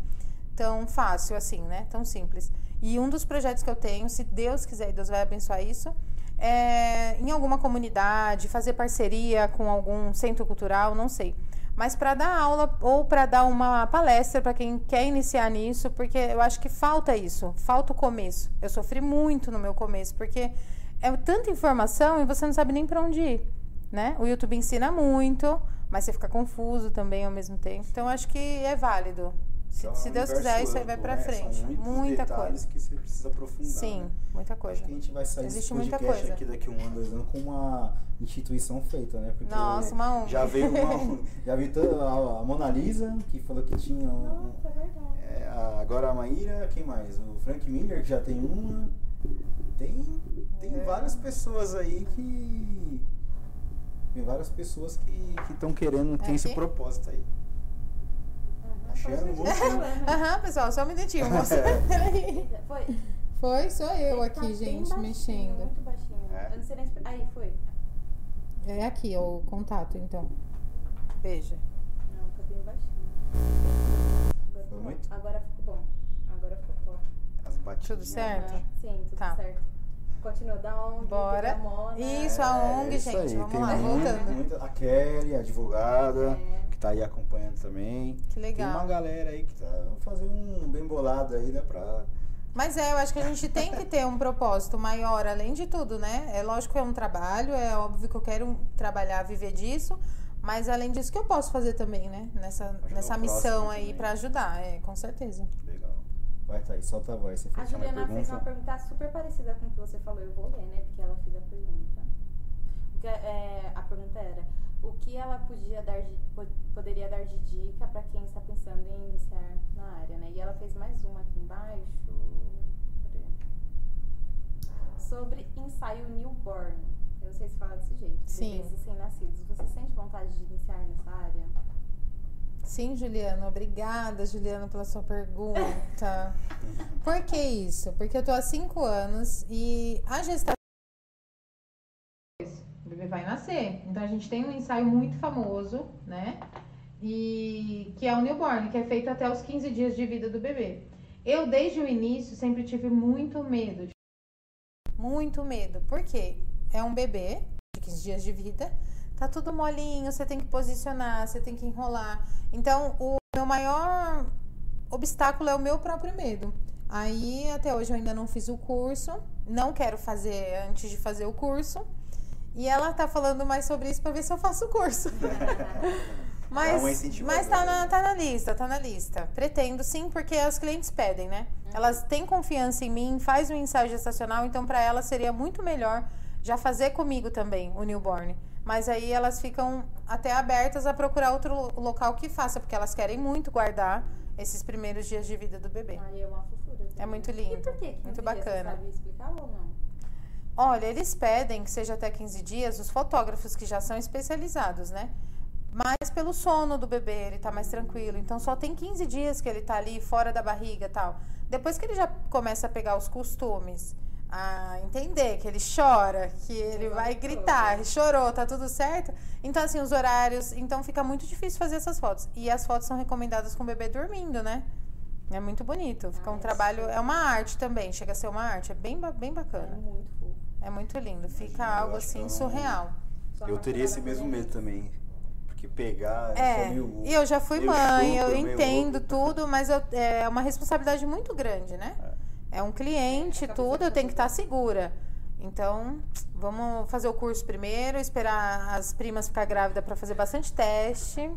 tão fácil assim, né? Tão simples. E um dos projetos que eu tenho, se Deus quiser e Deus vai abençoar isso, é em alguma comunidade, fazer parceria com algum centro cultural, não sei. Mas para dar aula ou para dar uma palestra para quem quer iniciar nisso, porque eu acho que falta isso, falta o começo. Eu sofri muito no meu começo, porque é tanta informação e você não sabe nem para onde ir, né? O YouTube ensina muito, mas você fica confuso também ao mesmo tempo. Então acho que é válido. Se, Então, se é Deus quiser, isso aí vai né? frente. São Muita detalhes coisa. que você precisa aprofundar. Sim, né? muita coisa. Acho que a gente vai sair Existe desse muita podcast coisa. aqui daqui a um ano, dois anos com uma instituição feita, né? Porque Nossa, uma ONG. já veio uma, [laughs] já toda a, a Mona Lisa que falou que tinha um, Nossa, é verdade. é, agora a Maíra, quem mais? O Frank Miller que já tem uma. Tem, tem É. várias pessoas aí que tem várias pessoas que estão querendo ter esse Aqui? propósito aí. Uhum, muito- continuar. Aham, pessoal, só um minutinho, [laughs] moça. Peraí. Foi. Foi, sou eu Ele tá aqui, bem gente, baixinho, mexendo. Muito baixinho. É? Eu não sei nem. Aí, foi. É aqui, ó, o contato, então. Veja. Não, tá bem baixinho. Agora, Foi muito? Agora ficou bom. Agora ficou top. As batidinhas. Tudo certo? Aham, Sim, tudo Tá. certo. Continua, da ONG, Bora. da Mona. Isso, a ONG, É isso gente, aí, vamos tem lá, muito- voltando. muita- a Kelly, a advogada, É. tá aí acompanhando também. Que Tem uma legal. galera aí que tá fazendo um bem bolado aí, né? Pra. Mas é, eu acho que a gente tem que ter um propósito maior, além de tudo, né? É lógico que é um trabalho, é óbvio que eu quero trabalhar, viver disso, mas além disso que eu posso fazer também, né? Nessa, Ajudar nessa missão aí pra ajudar, é, com certeza. Legal. Vai, Thaís, solta a voz. Você A fez uma Juliana fez uma pergunta? super parecida com o que você falou. Eu vou ler, né? Porque ela fez a pergunta. Que, é, a pergunta era: o que ela podia dar de, po- poderia dar de dica para quem está pensando em iniciar na área, né? E ela fez mais uma aqui embaixo. Sobre ensaio newborn. Eu não sei se fala desse jeito. Sim. Bebês recém-nascidos. Você sente vontade de iniciar nessa área? Sim, Juliana, obrigada, Juliana, pela sua pergunta. [laughs] Por que isso? Porque eu tô há cinco anos e a gestação. O bebê vai nascer. Então a gente tem um ensaio muito famoso, né? E que é o newborn, que é feito até os 15 dias de vida do bebê. Eu, desde o início, sempre tive muito medo. Muito medo. Por quê? É um bebê de 15 dias de vida, tá tudo molinho, você tem que posicionar, você tem que enrolar. Então, o meu maior obstáculo é o meu próprio medo. Aí, até hoje, eu ainda não fiz o curso. Não quero fazer antes de fazer o curso. E ela tá falando mais sobre isso para ver se eu faço o curso. [laughs] mas mas tá na, tá na lista, tá na lista. Pretendo sim, porque os clientes pedem, né? Elas têm confiança em mim, faz um ensaio gestacional, então para elas seria muito melhor já fazer comigo também o newborn. Mas aí elas ficam até abertas a procurar outro local que faça, porque elas querem muito guardar esses primeiros dias de vida do bebê. Aí é uma fofura. É muito lindo. E por que muito bacana. Você sabe explicar ou não? Olha, eles pedem que seja até 15 dias os fotógrafos que já são especializados, né? Mas pelo sono do bebê, ele tá mais tranquilo. Então só tem 15 dias que ele tá ali fora da barriga tal. Depois que ele já começa a pegar os costumes, a entender que ele chora, que ele vai gritar, chorou, tá tudo certo. Então, assim, os horários. Então fica muito difícil fazer essas fotos. E as fotos são recomendadas com o bebê dormindo, né? É muito bonito. Fica um trabalho. É uma arte também, chega a ser uma arte. É bem, bem bacana. É muito. É muito lindo. Fica algo assim surreal. Eu teria esse mesmo medo também. Porque pegar. É, e eu já fui mãe, eu entendo tudo, mas eu, é uma responsabilidade muito grande, né? É, é um cliente, tudo, eu tenho que estar segura. Então, vamos fazer o curso primeiro, esperar as primas ficar grávidas para fazer bastante teste.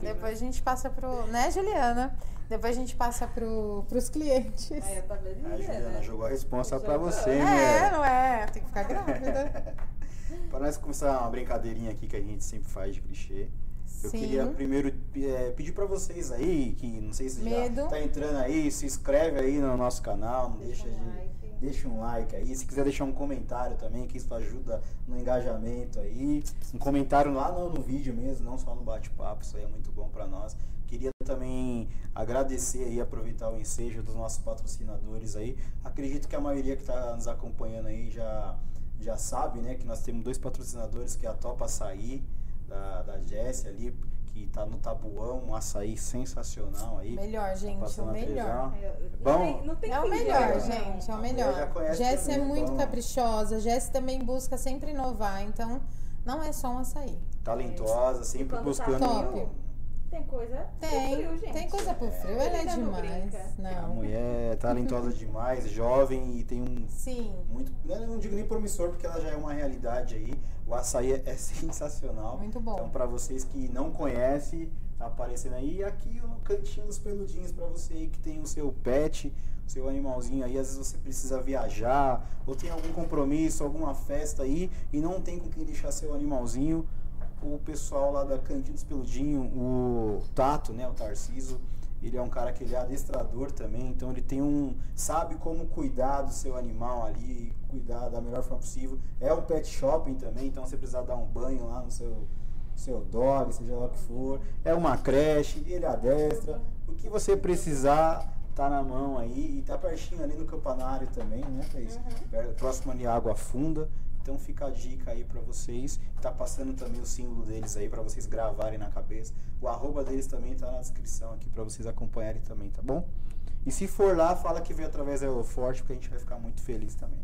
Depois a gente passa pro. Né, Juliana? Depois a gente passa pro, pros clientes. Aí eu tô vendo, a Juliana né? jogou a responsa pra você, é, né? É, não é? Tem que ficar grávida. [laughs] Para nós começar uma brincadeirinha aqui que a gente sempre faz de clichê. Eu Sim. queria primeiro é, pedir para vocês aí, que não sei se Medo. já tá entrando aí, se inscreve aí no nosso canal, não deixa, deixa um de. Like. Deixa um like aí. Se quiser deixar um comentário também, que isso ajuda no engajamento aí. Um comentário lá no, no vídeo mesmo, não só no bate-papo, isso aí é muito bom para nós. Queria também agradecer e aproveitar o ensejo dos nossos patrocinadores aí. Acredito que a maioria que está nos acompanhando aí já, já sabe, né? Que nós temos dois patrocinadores, que é a Topa Açaí, da, da Jessie ali, que está no Tabuão, um açaí sensacional aí. Melhor, tá gente, tá o melhor. Bom, não tem, não tem é o melhor, gente, é o melhor. Jessie é muito bom. caprichosa, Jessie também busca sempre inovar, então não é só um açaí. Talentosa, sempre buscando. Tá top. Tem coisa tem, frio, gente. Tem coisa pro frio, ela é demais. Não. A mulher é talentosa demais, jovem e tem um. Sim. Muito. Não digo nem promissor, porque ela já é uma realidade aí. O açaí é, é [laughs] sensacional. Muito bom. Então, para vocês que não conhecem, tá aparecendo aí. E aqui no cantinho dos peludinhos, para você aí que tem o seu pet, o seu animalzinho aí. Às vezes você precisa viajar, ou tem algum compromisso, alguma festa aí, e não tem com quem deixar seu animalzinho o pessoal lá da Candidos Peludinho, o Tato, né, o Tarciso, ele é um cara que ele é adestrador também, então ele tem um sabe como cuidar do seu animal ali, cuidar da melhor forma possível. É um pet shopping também, então você precisar dar um banho lá no seu seu dog, seja lá o que for. É uma creche, ele adestra. O que você precisar tá na mão aí e tá pertinho ali no campanário também, né, Thaís? Uhum. Próximo ali Água Funda. Então fica a dica aí para vocês. Tá passando também o símbolo deles aí para vocês gravarem na cabeça. O arroba deles também tá na descrição aqui para vocês acompanharem também, tá bom? E se for lá, fala que veio através da Forte, porque a gente vai ficar muito feliz também.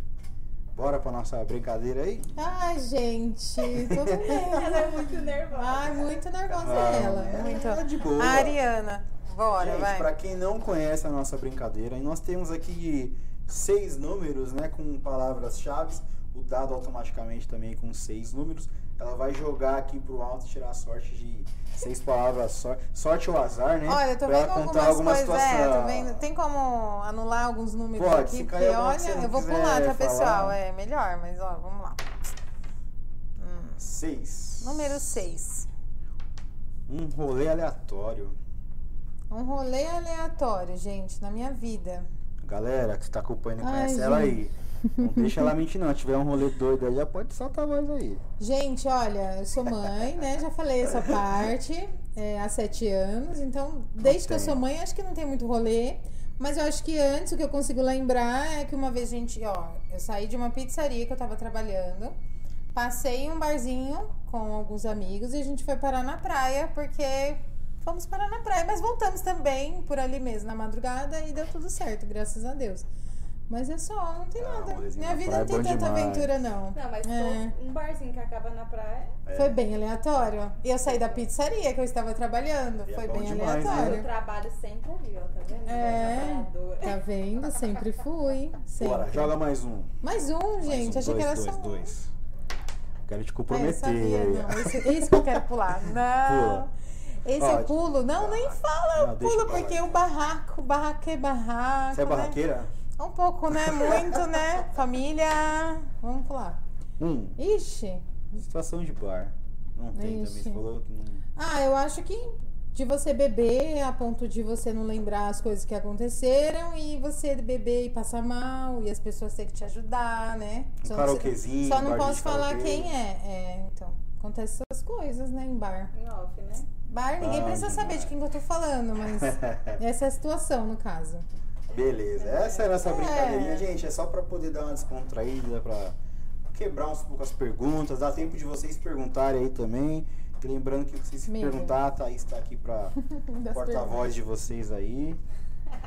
Bora pra nossa brincadeira aí? Ai, gente, [laughs] tô Ela é muito nervosa. Ai, muito nervosa ah, ela. É, muito. É de boa. A Ariana, bora, gente, vai. Pra quem não conhece a nossa brincadeira, nós temos aqui seis números, né, com palavras-chave o dado automaticamente também com seis números. Ela vai jogar aqui pro alto e tirar a sorte de seis palavras, sorte, sorte ou azar, né? Olha, eu tô vendo algumas alguma coisas, é, tô vendo. Tem como anular alguns números Pode, aqui? Porque olha, eu vou pular, tá, pessoal? É melhor, mas ó, vamos lá. Hum. Seis. Número seis. Um rolê aleatório. Um rolê aleatório, gente, na minha vida. Galera que está acompanhando, conhece Ai, ela gente. aí. Não deixa ela mentir, não. Se tiver um rolê doido aí, já pode soltar a voz aí. Gente, olha, eu sou mãe, né? Já falei essa parte é, há sete anos. Então, desde que eu sou mãe, acho que não tem muito rolê. Mas eu acho que antes o que eu consigo lembrar é que uma vez a gente, ó, eu saí de uma pizzaria que eu tava trabalhando, passei em um barzinho com alguns amigos e a gente foi parar na praia, porque fomos parar na praia, mas voltamos também por ali mesmo na madrugada e deu tudo certo, graças a Deus. Mas é só, não tem Ah, nada. Minha na vida não é tem bom tanta demais. aventura, não. Não, mas É. um barzinho que acaba na praia. É. Foi bem aleatório. E eu saí da pizzaria que eu estava trabalhando. E é Foi bem demais, né? Eu aleatório. trabalho sempre ali, ó, tá vendo? É. Tá vendo? [laughs] Sempre fui. Sempre. Bora, joga mais um. Mais um, Mais gente. um. Achei dois, que era dois, só um. dois. Quero te Ah, eu comprometer. sabia, não. Esse, esse que eu quero pular. [laughs] Não. Esse Ó, eu pulo? Não, nem fala, eu Não, pulo, porque o barraco, o barraco é barraco. Você é né? Um pouco, né? Muito, né? Família. Vamos pular. Um. Ixi. Situação de bar. Não tem também. Ixi. Você falou que não. Ah, eu acho que de você beber a ponto de você não lembrar as coisas que aconteceram e você beber e passar mal e as pessoas têm que te ajudar, né? Um Só- karaokezinho. Só não posso falar karaokê. quem é. É, então. Acontece essas coisas, né, em bar. Em off, né? Bar, ninguém precisa saber de quem que eu tô falando, mas [laughs] essa é a situação, no caso. Beleza, essa é a nossa É. brincadeirinha, gente. É só pra poder dar uma descontraída, pra quebrar uns pouco as perguntas, dá tempo de vocês perguntarem aí também. Lembrando que vocês se perguntar, a Thaís tá aqui pra [laughs] Das porta-voz de vocês aí.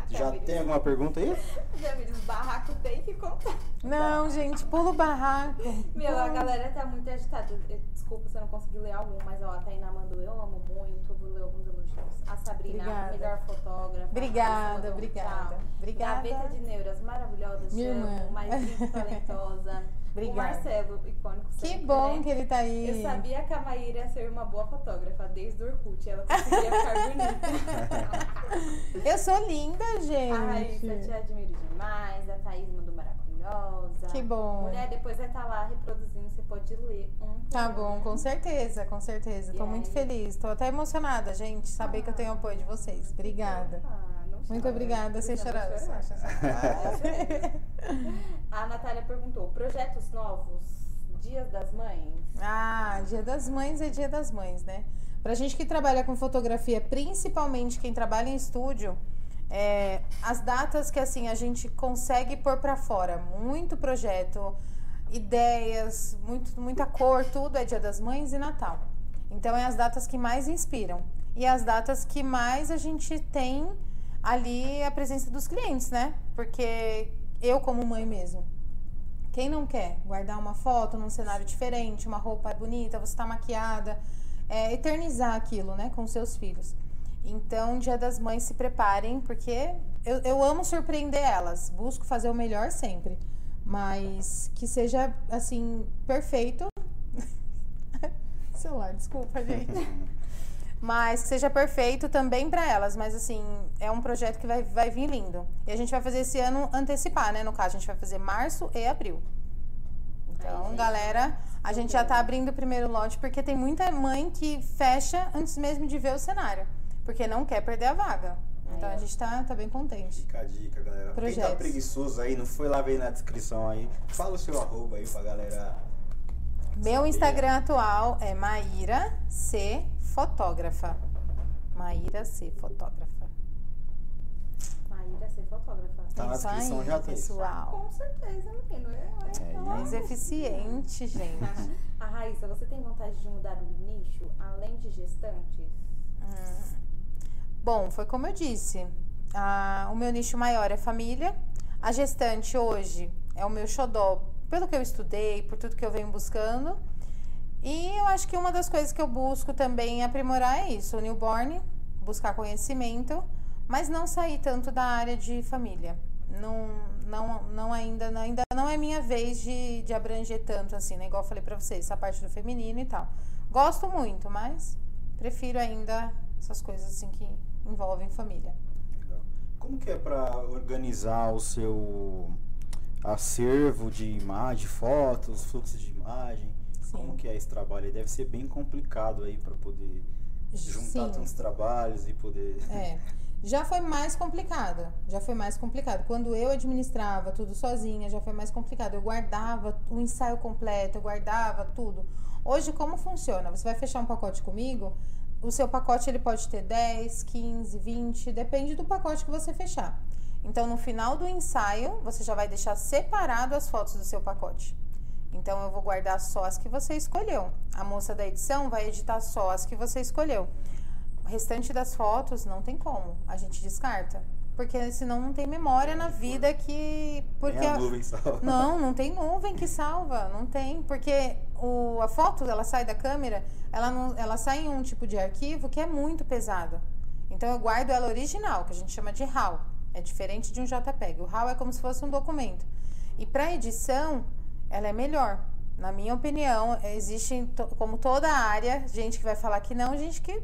Já tem alguma pergunta aí? [laughs] Jamires, barraco tem que contar. Não, gente, pulo o barraco. Meu, a galera tá muito agitada. Desculpa se eu não consegui ler algum, mas ó, a Tainá mandou, eu amo muito, vou ler alguns elogios. A Sabrina, Obrigada. a melhor fotógrafa. Obrigada, um obrigada. tchau. Obrigada. Gaveta de Neuras, maravilhosa, Minha chamo, irmã. mais linda, talentosa. [laughs] O Obrigada. Marcelo, icônico Que sempre, bom né? que ele tá aí. Eu sabia que a Maíra ia ser uma boa fotógrafa desde o Orkut. Ela conseguia ficar [laughs] bonita. Eu sou linda, gente. A Raíssa, te admiro demais. A Thaís mandou maravilhosa. Que bom. Mulher, depois vai estar lá reproduzindo, você pode ler um. Tá bom, com certeza, com certeza. Tô E muito aí? feliz. Tô até emocionada, gente, saber que eu tenho o apoio de vocês. Obrigada. Ah, Muito obrigada, sem chorar. [laughs] A Natália perguntou: projetos novos? Dias das Mães? Ah, Dia das Mães é Dia das Mães, né? Pra gente que trabalha com fotografia, principalmente quem trabalha em estúdio, é, as datas que assim a gente consegue pôr pra fora, muito projeto, ideias, muito, muita cor, tudo é Dia das Mães e Natal. Então é as datas que mais inspiram e as datas que mais a gente tem ali a presença dos clientes, né? Porque eu como mãe mesmo, quem não quer guardar uma foto num cenário diferente, uma roupa bonita, você tá maquiada, é, eternizar aquilo, né, com seus filhos. Então, Dia das Mães, se preparem, porque eu, eu amo surpreender elas, busco fazer o melhor sempre, mas que seja, assim, perfeito. [laughs] Celular, desculpa, gente. [laughs] Mas que seja perfeito também para elas. Mas assim, é um projeto que vai, vai vir lindo. E a gente vai fazer esse ano antecipar, né? No caso, a gente vai fazer março e abril. Então, gente, galera, a gente já tá abrindo o primeiro lote, porque tem muita mãe que fecha antes mesmo de ver o cenário. Porque não quer perder a vaga. Então a gente tá, tá bem contente. Fica a dica, galera. Quem tá Projetos. preguiçoso aí, não foi lá ver na descrição aí. Fala o seu arroba aí pra galera. Meu. Instagram atual é Maíra C Fotógrafa. Maíra C Fotógrafa. Maíra ser fotógrafa. Tá na Isso descrição aí, já tem. pessoal. Com certeza, menino. É eu, Mais eficiente, [laughs] gente. A Raíssa, você tem vontade de mudar o nicho além de gestantes? Bom, foi como eu disse. Ah, o meu nicho maior é família. A gestante hoje é o meu xodó, pelo que eu estudei, por tudo que eu venho buscando. E eu acho que uma das coisas que eu busco também aprimorar é isso: o newborn, buscar conhecimento, mas não sair tanto da área de família. Não, não, não ainda, ainda não é minha vez de, de abranger tanto assim, né? Igual eu falei pra vocês, essa parte do feminino e tal. Gosto muito, mas prefiro ainda essas coisas assim que envolvem família. Legal. Como que é pra organizar o seu acervo de imagem, fotos, fluxo de imagem? Sim. Como que é esse trabalho? Deve ser bem complicado aí pra poder juntar Sim. tantos trabalhos e poder. [laughs] É. Já foi mais complicado. Já foi mais complicado. Quando eu administrava tudo sozinha, já foi mais complicado. Eu guardava o ensaio completo, eu guardava tudo. Hoje, como funciona? Você vai fechar um pacote comigo, o seu pacote ele pode ter 10, 15, 20, depende do pacote que você fechar. Então, no final do ensaio, você já vai deixar separado as fotos do seu pacote. Então, eu vou guardar só as que você escolheu. A moça da edição vai editar só as que você escolheu. O restante das fotos não tem como, a gente descarta. Porque senão não tem memória na vida que. Porque Nem a a- nuvem salva. [laughs] Não, não tem nuvem que salva, não tem, porque o, a foto ela sai da câmera, ela, não, ela sai em um tipo de arquivo que é muito pesado. Então eu guardo ela original, que a gente chama de RAW. É diferente de um JPEG. O RAW é como se fosse um documento. E para edição, ela é melhor. Na minha opinião, existe, como toda área, gente que vai falar que não, gente que,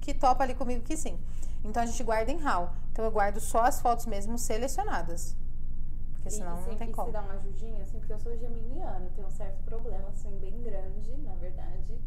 que topa ali comigo que sim. Então a gente guarda em RAW. Então eu guardo só as fotos mesmo selecionadas. Porque senão e não tem como. se dá uma ajudinha, assim, porque eu sou geminiana, tenho um certo problema, assim, bem grande, na verdade,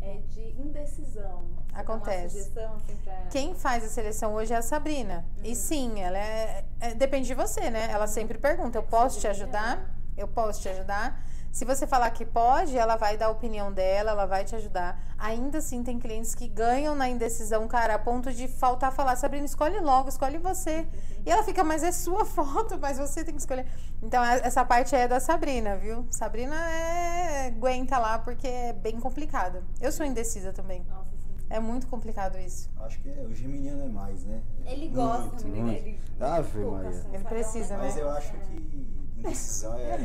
é de indecisão. Você Acontece. Assim, pra... Quem faz a seleção hoje é a Sabrina. E sim, ela é, é- Depende de você, né? Ela sempre pergunta: eu posso te ajudar? Eu posso te ajudar? Se você falar que pode, ela vai dar a opinião dela, ela vai te ajudar. Ainda assim, tem clientes que ganham na indecisão, cara, a ponto de faltar falar: Sabrina, escolhe logo, escolhe você. E ela fica, mas é sua [laughs] foto, mas você tem que escolher. Então, a- essa parte é da Sabrina, viu? Sabrina é. aguenta lá porque é bem complicado. Eu sou indecisa também. Nossa. É muito complicado isso. Acho que é, o geminiano é mais, né? Ele Muito, gosta, muito. ele... Ave pouco, Maria. assim, Ele precisa, É né? Mas eu acho é. que indecisão é.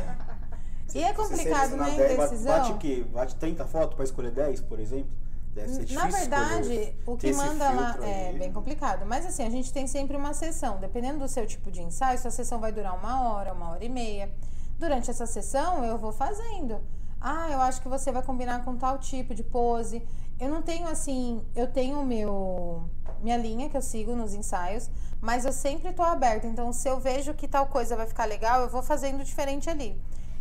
E é complicado, né, 10, bate- indecisão? Bate o quê? Bate 30 fotos pra escolher 10, por exemplo? Deve ser difícil. Na verdade, o que manda lá é aí. bem complicado. Mas assim, a gente tem sempre uma sessão. Dependendo do seu tipo de ensaio, sua sessão vai durar uma hora, uma hora e meia. Durante essa sessão, eu vou fazendo. Ah, eu acho que você vai combinar com tal tipo de pose. Eu não tenho assim, eu tenho meu minha linha que eu sigo nos ensaios, mas eu sempre tô aberta. Então, se eu vejo que tal coisa vai ficar legal, eu vou fazendo diferente ali.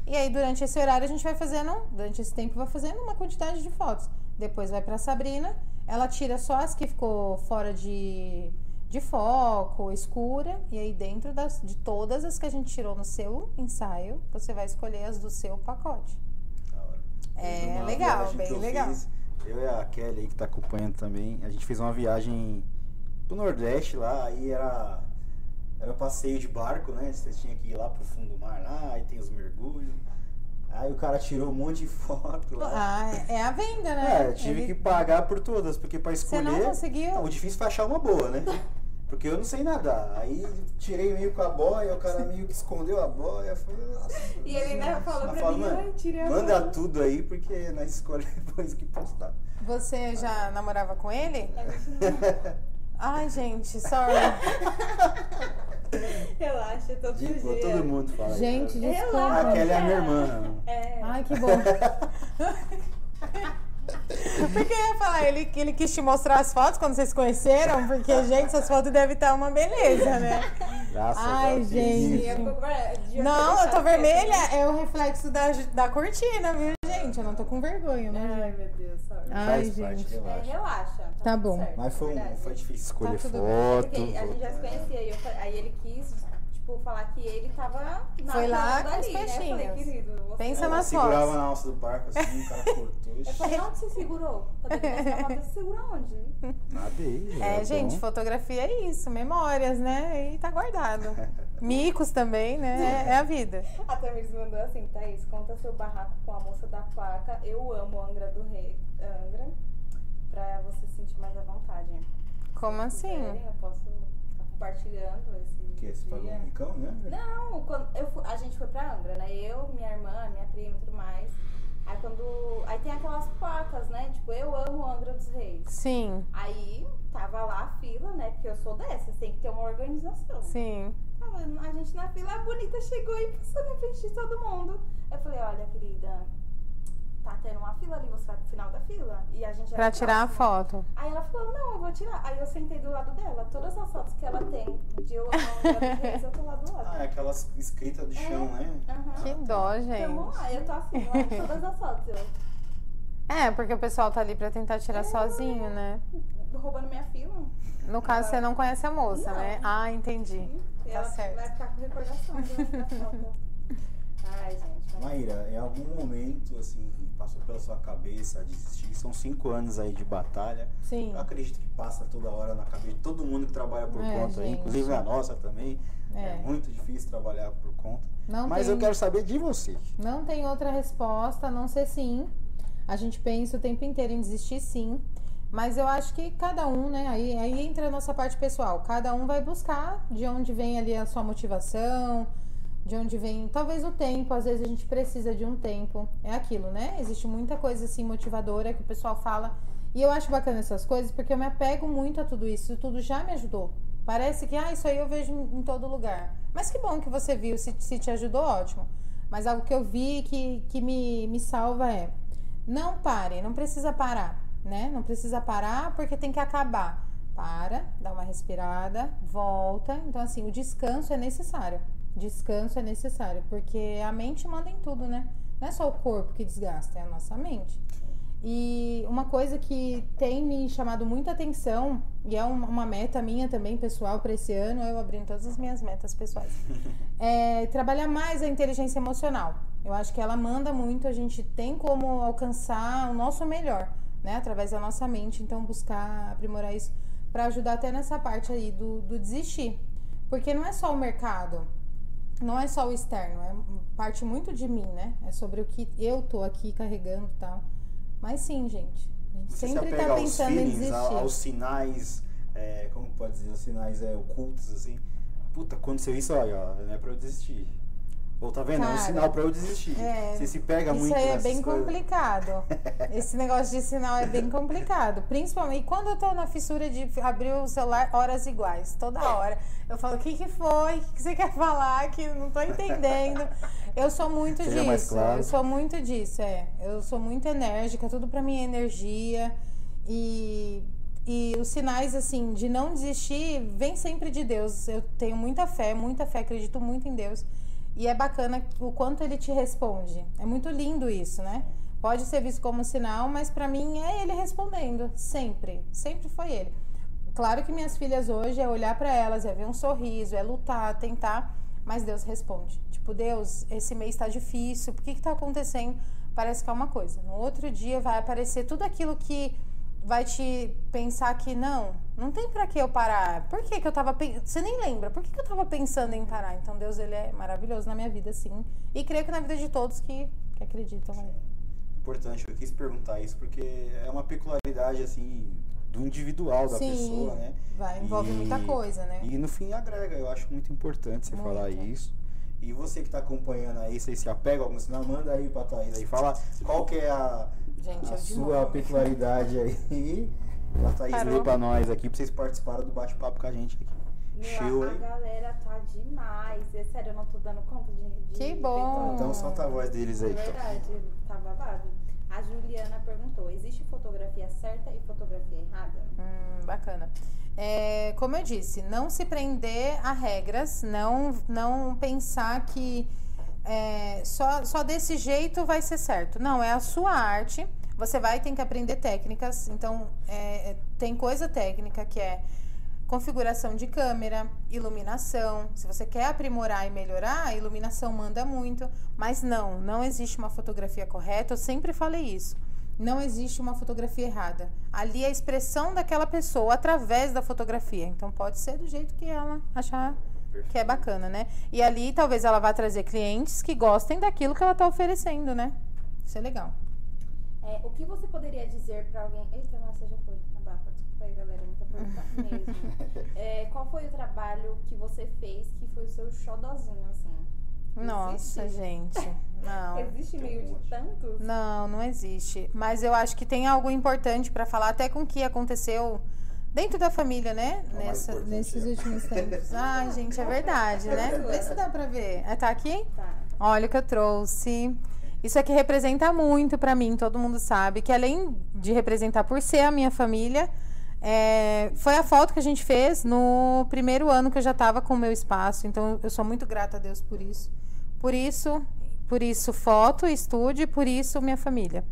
E aí, durante esse horário, a gente vai fazendo, durante esse tempo, vai fazendo uma quantidade de fotos. Depois vai pra Sabrina, ela tira só as que ficou fora de, de foco, escura, e aí dentro das, de todas as que a gente tirou no seu ensaio, você vai escolher as do seu pacote. É legal, bem legal. fiz, eu e a Kelly aí que tá acompanhando também, a gente fez uma viagem pro Nordeste lá, aí era, era passeio de barco, né? Você tinha que ir lá pro fundo do mar lá, aí tem os mergulhos. Aí o cara tirou um monte de [laughs] foto lá. Ah, é é a venda, né? É, eu tive Ele- que pagar por todas, porque pra Você escolher. não conseguiu? Não, o difícil foi achar uma boa, né? [laughs] Porque eu não sei nadar. Aí tirei meio com a boia, o cara meio que escondeu a boia. Foi, nossa. E ele ainda falou Ela pra fala, mim, "Mano, ai, tirei a Manda foto." tudo aí, porque nós escolhe [laughs] depois que postar. Você já namorava com ele? Não- Ai, gente, sorry. [laughs] Relaxa, todo Tipo, dia. todo mundo fala. Gente, isso. desculpa. Relaxa. A Kelly é a minha irmã. É. Ai, que bom. [laughs] Porque eu ia falar, ele, ele quis te mostrar as fotos quando vocês se conheceram, porque, gente, essas fotos devem estar uma beleza, né? Graças Ai, a Deus. gente. Não, eu tô vermelha, é o reflexo da, da cortina, viu, gente? Eu não tô com vergonha, né? Ai, meu Deus, sorry. Ai, Faz parte, gente. É, relaxa. Tá tudo bom. certo, Mas foi, um- foi difícil escolher Tá tudo bem. foto. Porque a gente já se conhecia, e eu aí ele quis, tipo, falar que ele tava Foi lá com os ali, né? Falei, peixinhos. querido. Pensa nas segurava fotos. na alça do barco assim, o cara [laughs] cortou. Eu falei, onde você segurou? Quando ele foto, você segura onde? [laughs] Nada aí. É, gente, fotografia é isso, memórias, né? E tá guardado. [laughs] Micos também, né? É a vida. A Tamiris mandou assim, Thaís, conta seu barraco com a moça da placa. Eu amo Angra do Rei. Angra. Pra você se sentir mais à vontade. Como Se assim? quiserem, eu posso estar compartilhando esse que? Um micão, né? Não, quando eu a gente foi pra Angra, né? Eu, minha irmã, minha prima e tudo mais. Aí quando. Aí tem aquelas placas, né? Tipo, eu amo Angra dos Reis. Sim, Aí tava lá a fila, né? Porque eu sou dessas, tem que ter uma organização. sim. Tava a gente na fila, a bonita chegou e passou na frente de todo mundo. Eu falei, olha, querida, tá tendo uma fila ali, você vai pro final da fila. E a gente Pra tirar a foto. Aí ela falou, não, eu vou tirar. Aí eu sentei do lado dela. Todas as fotos que ela tem de eu eu tô lá do lado. Ah, é aquelas escritas do chão, né? Aham. Que dó, Então vamos gente. lá, eu tô assim, lá em todas as fotos. Eu É, porque o pessoal tá ali pra tentar tirar sozinho, né? roubando minha fila. No caso, você não conhece a moça, Não. né? Ah, entendi. E Tá ela certo. vai ficar com recordação da da foto. [laughs] Ai, gente. Maíra, em algum momento, assim, passou pela sua cabeça desistir? São cinco anos aí de batalha. Sim. Eu acredito que passa toda hora na cabeça de todo mundo que trabalha por É, conta, gente. inclusive a nossa também. É. É. muito difícil trabalhar por conta. Não Mas tem, eu quero saber de você. não tem outra resposta a não ser sim. A gente pensa o tempo inteiro em desistir, sim. Mas eu acho que cada um, né? Aí, aí entra a nossa parte pessoal. Cada um vai buscar de onde vem ali a sua motivação, de onde vem talvez o tempo. Às vezes a gente precisa de um tempo. É aquilo, né? Existe muita coisa assim motivadora que o pessoal fala. E eu acho bacana essas coisas porque eu me apego muito a tudo isso. Tudo já me ajudou. Parece que, ah, isso aí eu vejo em, em todo lugar. Mas que bom que você viu. Se, se te ajudou, ótimo. Mas algo que eu vi que, que me, me salva é: não pare, não precisa parar, né? Não precisa parar porque tem que acabar. Para, dá uma respirada, volta. Então, assim, o descanso é necessário. Descanso é necessário, porque a mente manda em tudo, né? Não é só o corpo que desgasta, é a nossa mente. E uma coisa que tem me chamado muita atenção, e é uma meta minha também, pessoal, para esse ano, eu abrindo todas as minhas metas pessoais, [laughs] é trabalhar mais a inteligência emocional. Eu acho que ela manda muito, a gente tem como alcançar o nosso melhor, né, através da nossa mente. Então, buscar aprimorar isso para ajudar até nessa parte aí do, do desistir. Porque não é só o mercado, não é só o externo, é parte muito de mim, né? É sobre o que eu tô aqui carregando e tal. Mas sim, gente. A gente Você sempre se tá pensando em feelings, desistir. a- aos sinais, é, como pode dizer, os sinais é, ocultos, assim. Puta, aconteceu isso, olha, não é pra eu desistir. Ou tá vendo? é um Cara, sinal pra eu desistir. é, Você se pega Isso muito aí é bem coisas. complicado. [laughs] Esse negócio de sinal é bem complicado. Principalmente quando eu tô na fissura de abrir o celular horas iguais, toda hora. Eu falo, o que que foi? O que você quer falar? Que não tô entendendo. Eu sou muito Seja disso. claro. Eu sou muito disso, é. Eu sou muito enérgica, tudo pra mim é energia. E, e os sinais, assim, de não desistir, vem sempre de Deus. Eu tenho muita fé, muita fé, acredito muito em Deus. E é bacana o quanto ele te responde. É muito lindo isso, né? Pode ser visto como sinal, mas pra mim é ele respondendo, sempre. Sempre foi ele. Claro que minhas filhas hoje é olhar pra elas, é ver um sorriso, é lutar, tentar, mas Deus responde. Tipo, Deus, esse mês tá difícil, por que que tá acontecendo? Parece que é uma coisa. No outro dia vai aparecer tudo aquilo que vai te pensar que não, não tem pra que eu parar. Por que que eu tava pensando? Você nem lembra, por que que eu tava pensando em parar? Então Deus, ele é maravilhoso na minha vida, sim. E creio que na vida de todos que, que acreditam. né? Importante, eu quis perguntar isso porque é uma peculiaridade, assim, do individual da Sim, pessoa, né? Vai, envolve E- muita coisa, né? E no fim agrega, eu acho muito importante você Muito. falar isso. E você que tá acompanhando aí, você se apega a algum sinal, manda aí pra Thaís aí, fala qual que é a, Gente, a de sua peculiaridade aí. [laughs] Pra Thaís Parou. ler pra nós aqui, pra vocês participarem do bate-papo com a gente aqui. Show, Meu, a hein? galera tá demais. É sério, eu não tô dando conta de. de Que bom. Então solta a voz deles É aí. verdade, tá babado. A Juliana perguntou: existe fotografia certa e fotografia errada? Hum, bacana. É, como eu disse, não se prender a regras, não, não pensar que é, só, só desse jeito vai ser certo. Não, é a sua arte. Você vai ter que aprender técnicas. Então, é, tem coisa técnica que é configuração de câmera, iluminação. Se você quer aprimorar e melhorar, a iluminação manda muito. Mas não, não existe uma fotografia correta. Eu sempre falei isso. Não existe uma fotografia errada. Ali é a expressão daquela pessoa através da fotografia. Então pode ser do jeito que ela achar que é bacana, né? E ali talvez ela vá trazer clientes que gostem daquilo que ela está oferecendo, né? Isso é legal. É, o que você poderia dizer pra alguém. Eita, nossa, já foi. Abafa, desculpa aí, galera. Muita pergunta [laughs] mesmo. É, qual foi o trabalho que você fez que foi o seu xodozinho, assim? Nossa, Existe? gente. Não. [laughs] Existe meio de tantos? Não, não existe. Mas eu acho que tem algo importante para falar, até com o que aconteceu dentro da família, né? É Nessa- nesses é. últimos [laughs] tempos. Ai, gente, é verdade, né? Vê se dá pra ver. Ah, Tá aqui? Tá. Olha o que eu trouxe. Isso aqui representa muito pra mim, todo mundo sabe, que além de representar por ser a minha família, é, foi a foto que a gente fez no primeiro ano que eu já estava com o meu espaço. Então eu sou muito grata a Deus por isso. Por isso, por isso foto, estúdio, por isso minha família.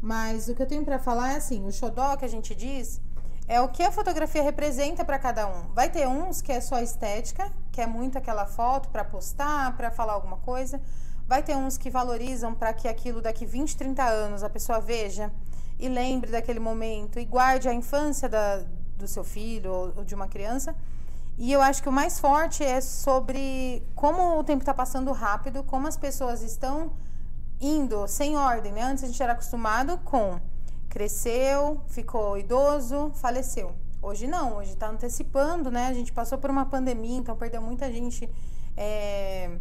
Mas o que eu tenho pra falar é assim, o xodó que a gente diz é o que a fotografia representa pra cada um. Vai ter uns que é só estética, que é muito aquela foto pra postar, pra falar alguma coisa. Vai ter uns que valorizam para que aquilo daqui 20, 30 anos a pessoa veja e lembre daquele momento e guarde a infância da, do seu filho ou, ou de uma criança. E eu acho que o mais forte é sobre como o tempo está passando rápido, como as pessoas estão indo sem ordem, né? Antes a gente era acostumado com cresceu, ficou idoso, faleceu. Hoje não, hoje está antecipando, né? A gente passou por uma pandemia, então perdeu muita gente é,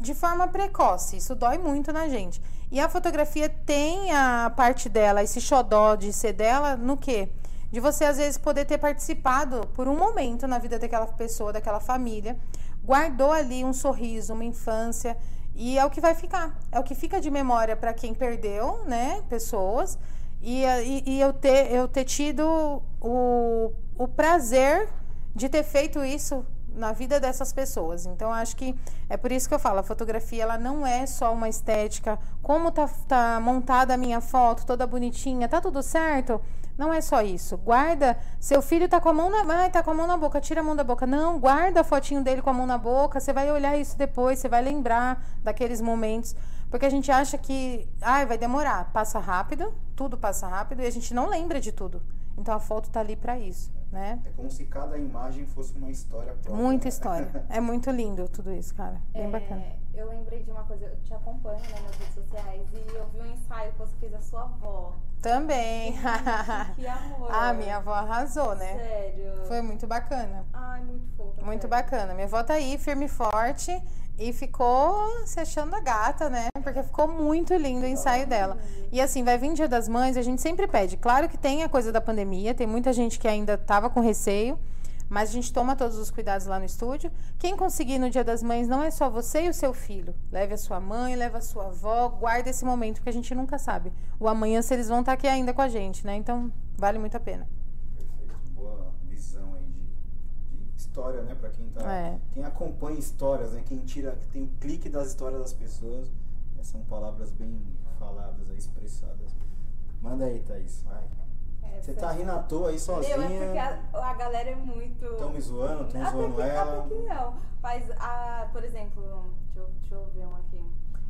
de forma precoce. Isso dói muito na gente. E a fotografia tem a parte dela, esse xodó de ser dela, no quê? De você, às vezes, poder ter participado por um momento na vida daquela pessoa, daquela família, guardou ali um sorriso, uma infância, e é o que vai ficar. É o que fica de memória para quem perdeu, né? Pessoas e, e, e, eu, ter, eu ter tido o, o prazer de ter feito isso na vida dessas pessoas. Então, acho que é por isso que eu falo, a fotografia ela não é só uma estética. Como tá, tá montada a minha foto, toda bonitinha, tá tudo certo? Não é só isso. Guarda, seu filho tá com a mão na, tá com a mão na boca, tira a mão da boca. Não, guarda a fotinho dele com a mão na boca. Você vai olhar isso depois, você vai lembrar daqueles momentos. Porque a gente acha que, ai, vai demorar. Passa rápido, tudo passa rápido e a gente não lembra de tudo. Então a foto tá ali para isso, né? É como se cada imagem fosse uma história própria. Muita história. [laughs] é muito lindo tudo isso, cara. Bem é, bacana. Eu lembrei de uma coisa, eu te acompanho né, nas redes sociais e eu vi um ensaio que você fez a sua avó. Também. [laughs] que amor. Ah, minha avó arrasou, né? Sério. Foi muito bacana. Ai, muito fofa. Muito sério. bacana. Minha avó tá aí, firme e forte. E ficou se achando a gata, né? Porque ficou muito lindo o ensaio dela. E assim, vai vir Dia das Mães, a gente sempre pede. Claro que tem a coisa da pandemia, tem muita gente que ainda tava com receio, mas a gente toma todos os cuidados lá no estúdio. Quem conseguir no Dia das Mães não é só você e o seu filho. Leve a sua mãe, leve a sua avó, guarda esse momento, porque a gente nunca sabe. O amanhã se eles vão estar aqui ainda com a gente, né? Então, vale muito a pena história, né? Para quem tá, é. quem acompanha histórias, né? Quem tira, que tem o clique das histórias das pessoas. Né, são palavras bem faladas, expressadas. Manda aí, Thaís. Vai. É, Você tá rindo à toa aí sozinha. Meu, é porque a, a galera é muito. Estão me zoando, estão [laughs] zoando ela. Até que não. Mas, a, por exemplo, deixa eu, deixa eu ver um aqui.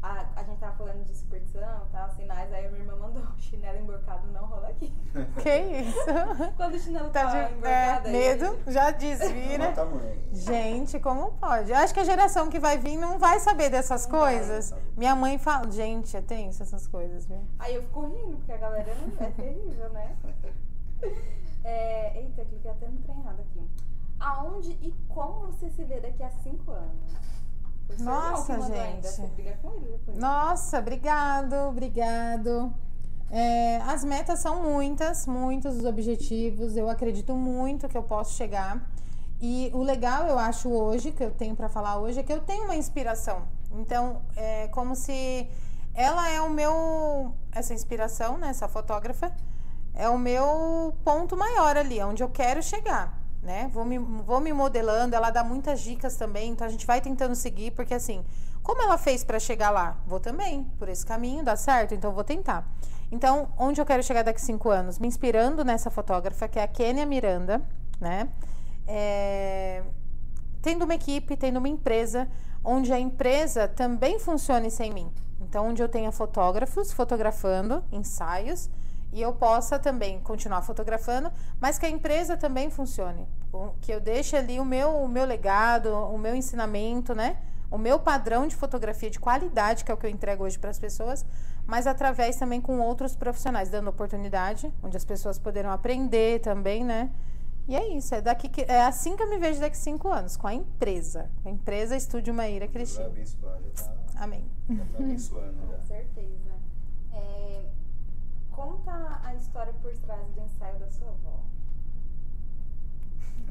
A, a gente tava falando de superstição, tá? Sinais, aí a minha irmã mandou chinelo emborcado não rola aqui. [laughs] Que isso? Quando o chinelo tá, tá de, emborcado. É, medo, já desvira. gente, como pode? Eu acho que a geração que vai vir não vai saber dessas não coisas. Vai, Minha mãe fala, gente, é tenso essas coisas, viu? Aí eu fico rindo, porque a galera não é terrível, né? [laughs] É, eita, cliquei até no trem errado aqui. Aonde e como você se vê daqui a cinco anos? Nossa, gente. Nossa, obrigado, obrigado. É, as metas são muitas, muitos os objetivos. Eu acredito muito que eu posso chegar. E o legal, eu acho hoje, que eu tenho para falar hoje, é que eu tenho uma inspiração. Então, é como se ela é o meu. Essa inspiração, né? Essa fotógrafa, é o meu ponto maior ali, onde eu quero chegar né? Vou me, vou me modelando, ela dá muitas dicas também, então a gente vai tentando seguir, porque assim, como ela fez para chegar lá? Vou também, por esse caminho, dá certo, então vou tentar. Então, onde eu quero chegar daqui cinco anos? Me inspirando nessa fotógrafa, que é a Kênia Miranda, né? É... Tendo uma equipe, tendo uma empresa, onde a empresa também funcione sem mim. Então, onde eu tenha fotógrafos fotografando ensaios, e eu possa também continuar fotografando, mas que a empresa também funcione, que eu deixe ali o meu, o meu legado, o meu ensinamento, né? O meu padrão de fotografia de qualidade, que é o que eu entrego hoje para as pessoas, mas através também com outros profissionais, dando oportunidade, onde as pessoas poderão aprender também, né? E é isso, é, daqui que, é assim que eu me vejo daqui cinco anos, com a empresa. A empresa Estúdio Maíra Cristina. Tá, Amém. Já tá abençoando. Com certeza. É, Conta a história por trás do ensaio da sua avó.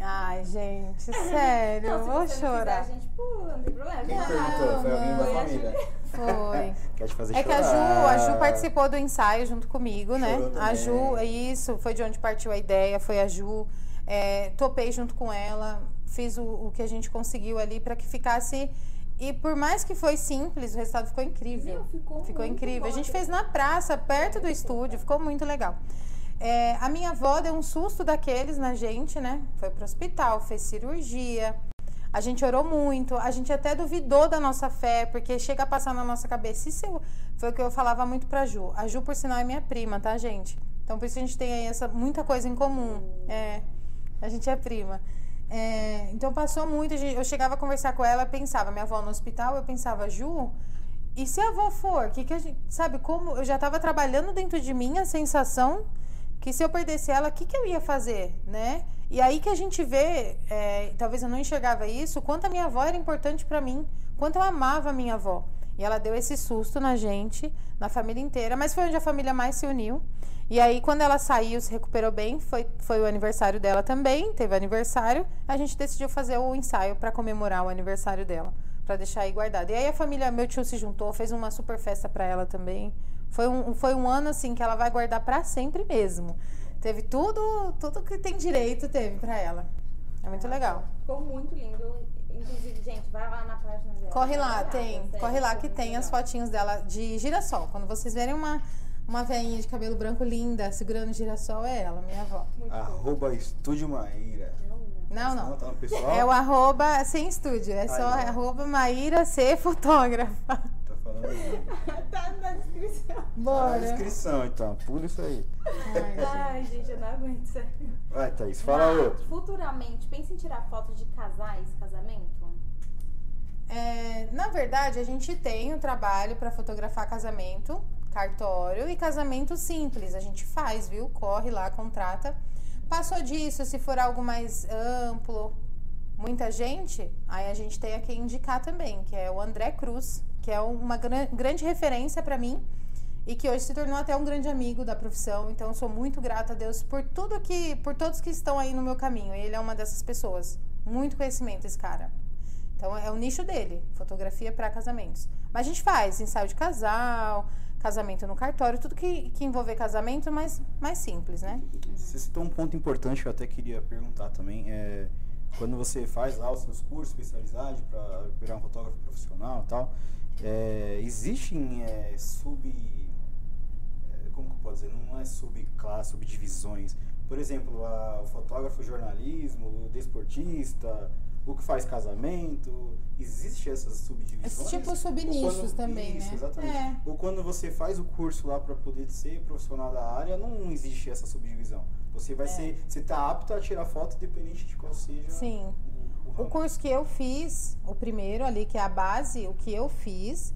Ai, gente, [laughs] sério, não, vou chorar. Quiser, a gente pula, não tem problema. Quem perguntou? Foi alguém da família? Foi. [laughs] Quer te fazer é chorar. que a Ju, a Ju participou do ensaio junto comigo, né? Chorou a Ju, é isso, foi de onde partiu a ideia, foi a Ju. É, topei junto com ela, fiz o, o que a gente conseguiu ali para que ficasse e por mais que foi simples, o resultado ficou incrível. Meu, ficou ficou incrível. A gente fez na praça, perto do estúdio, ficou muito legal. É, a minha avó deu um susto daqueles na gente, né? Foi pro hospital, fez cirurgia. A gente orou muito, a gente até duvidou da nossa fé, porque chega a passar na nossa cabeça. Isso eu, foi o que eu falava muito pra Ju. A Ju, por sinal, é minha prima, tá, gente? Então, por isso a gente tem aí essa, muita coisa em comum. É, a gente é prima. É, então passou muito, eu chegava a conversar com ela, pensava, minha avó no hospital, eu pensava, Ju, E se a avó for, que que a gente, sabe como eu já estava trabalhando dentro de mim a sensação que se eu perdesse ela, o que, que eu ia fazer, né? E aí que a gente vê, é, talvez eu não enxergava isso, quanto a minha avó era importante para mim, quanto eu amava a minha avó. E ela deu esse susto na gente, na família inteira, mas foi onde a família mais se uniu. E aí, quando ela saiu, se recuperou bem, foi, foi o aniversário dela também, teve aniversário, a gente decidiu fazer o ensaio para comemorar o aniversário dela para deixar aí guardado. E aí a família, meu tio se juntou, fez uma super festa para ela também. Foi um, foi um ano assim que ela vai guardar para sempre mesmo. Teve tudo, tudo que tem direito teve para ela. É muito legal. Ficou muito lindo. Inclusive, gente, vai lá na página dela. Corre lá, tem. Corre lá que tem as legal. fotinhos dela de girassol. Quando vocês verem uma uma veinha de cabelo branco linda segurando girassol é ela, minha avó. Muito bom. Arroba Estúdio Maíra. Não, não. Tá no pessoal? É o arroba sem estúdio, é só Aí, ó. arroba Maíra C fotógrafa. Tá falando aí. tá na descrição. Tá na Bora. descrição, então. Pula isso aí. Ai, Ai, gente, eu não aguento isso. Vai, Thaís, fala Mas, outro. Futuramente, pensa em tirar fotos de casais, casamento? É, na verdade, a gente tem um trabalho para fotografar casamento, cartório e casamento simples. A gente faz, viu? Corre lá, contrata. Passou disso, se for algo mais amplo, muita gente, aí a gente tem a quem indicar também, que é o André Cruz, que é uma gran- grande referência para mim e que hoje se tornou até um grande amigo da profissão. Então, sou muito grata a Deus por tudo que, por todos que estão aí no meu caminho. Ele é uma dessas pessoas. Muito conhecimento esse cara. Então é o nicho dele, fotografia para casamentos. Mas a gente faz ensaio de casal, casamento no cartório, tudo que, que envolver casamento, mas mais simples, né? Você citou um ponto importante que eu até queria perguntar também. É, quando você faz lá os seus cursos, especialidade para virar um fotógrafo profissional e tal, é, existem é, sub. é, como que eu posso dizer? Não é subclasse, subdivisões. Por exemplo, a- o fotógrafo jornalismo, o desportista, o que faz casamento. Existe essas subdivisões? Esse tipo subnichos também, Isso, né? Exatamente. É. Ou quando você faz o curso lá para poder ser profissional da área, não existe essa subdivisão. Você vai É. ser, você tá apto a tirar foto independente de qual seja Sim. O, curso que eu fiz, o primeiro ali, que é a base, o que eu fiz,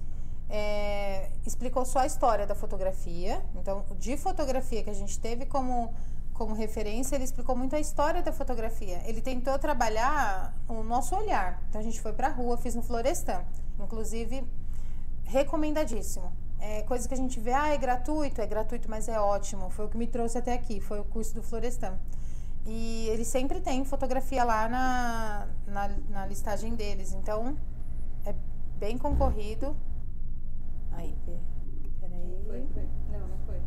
é, explicou só a história da fotografia. Então, de fotografia que a gente teve como, como referência, ele explicou muito a história da fotografia. Ele tentou trabalhar o nosso olhar. Então, a gente foi pra rua, fiz no Florestan. Inclusive, recomendadíssimo. É coisa que a gente vê, ah, é gratuito, é gratuito, mas é ótimo. Foi o que me trouxe até aqui, foi o curso do Florestan. E eles sempre têm fotografia lá na, na, na listagem deles. Então, é bem concorrido. Aí, pe- peraí. Foi, foi. Não, não foi.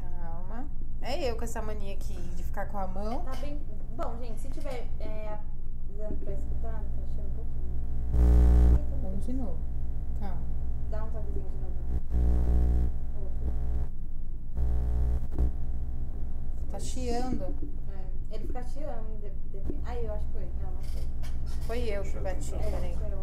Calma. É eu com essa mania aqui de ficar com a mão. Tá bem. Bom, gente, se tiver é, dando pra escutar, tá achando um pouquinho. Vamos de novo. Calma. Dá um toquezinho de novo. Outro. Tá chiando. É, ele fica chiando. De, de... Aí, eu acho que foi. Não, não foi. Foi eu que bati, É, peraí. eu.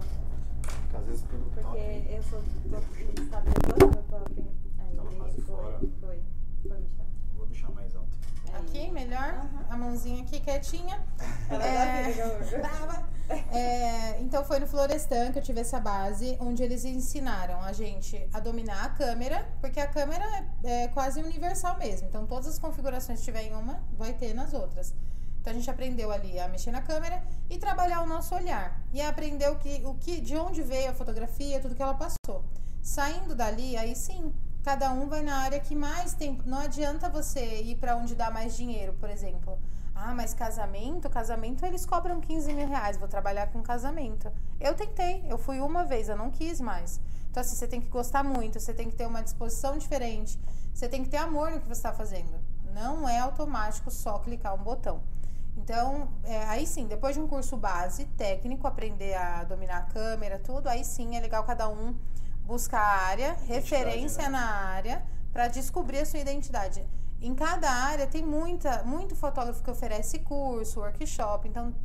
Porque às vezes pelo Porque toque. eu sou do estado agora, eu tô abrindo. Aí, Tava quase foi, fora. foi. Foi, Michel. Vou deixar mais alto. Aí. Aqui, melhor. Aham. A mãozinha aqui quietinha. [laughs] Ela É. Brava. [laughs] É, então foi no Florestan que eu tive essa base, onde eles ensinaram a gente a dominar a câmera, porque a câmera é, é quase universal mesmo. Então todas as configurações que tiver em uma, vai ter nas outras. Então a gente aprendeu ali a mexer na câmera e trabalhar o nosso olhar. E aprendeu que, o que, de onde veio a fotografia, tudo que ela passou. Saindo dali, aí sim, cada um vai na área que mais tem. Não adianta você ir para onde dá mais dinheiro, por exemplo. Ah, mas casamento, casamento eles cobram 15 mil reais, vou trabalhar com casamento. Eu tentei, eu fui uma vez, eu não quis mais. Então, assim, você tem que gostar muito, você tem que ter uma disposição diferente, você tem que ter amor no que você está fazendo. Não é automático só clicar um botão. Então, é, aí sim, depois de um curso base, técnico, aprender a dominar a câmera, tudo, aí sim é legal cada um buscar a área, referência né? na área, para descobrir a sua identidade. Em cada área tem muita, muito fotógrafo que oferece curso, workshop, então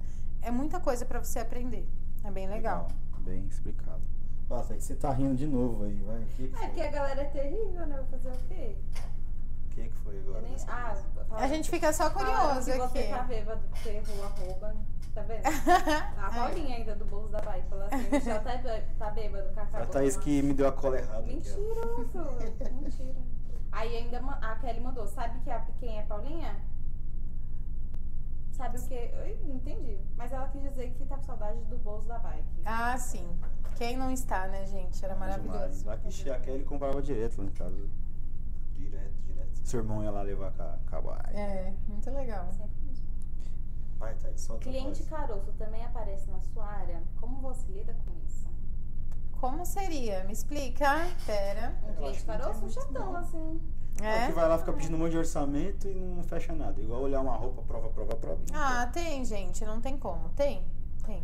é muita coisa para você aprender. É bem legal. Bem explicado. Basta, aí você tá rindo de novo aí, vai. Que que É que a galera é terrível, né? Vou fazer o quê? Que, que foi agora? Nem- Ah? A gente fica só curioso que aqui. você tá bêbado, errou o arroba. Tá vendo? [laughs] A Paulinha ainda do bolso da bike falou assim, já tá, tá bêbado, A Cacá. Thaís que me deu a cola errada. aqui. Mentiroso, mentira. Aí ainda a Kelly mandou, sabe que a, quem é Paulinha? Sabe o que? Eu não entendi. Mas ela quis dizer que tá com saudade do bolso da bike. Ah, sim. Quem não está, né, gente? Era maravilhoso. Demais. Lá que a Kelly comprava direto lá em casa. Direto. Seu irmão ia lá levar com a, com a. É, muito legal. Sempre mesmo. Vai, Thaís, solta a Cliente voz. caroço também aparece na sua área? Como você lida com isso? Como seria? Me explica. Pera. Um Eu cliente acho que não caroço, tem um muito, chatão, não. assim. É. É? que vai lá, fica pedindo um monte de orçamento e não fecha nada. Igual olhar uma roupa, prova, prova, prova. e não Ah, tem, gente. Não tem como. Tem. Tem.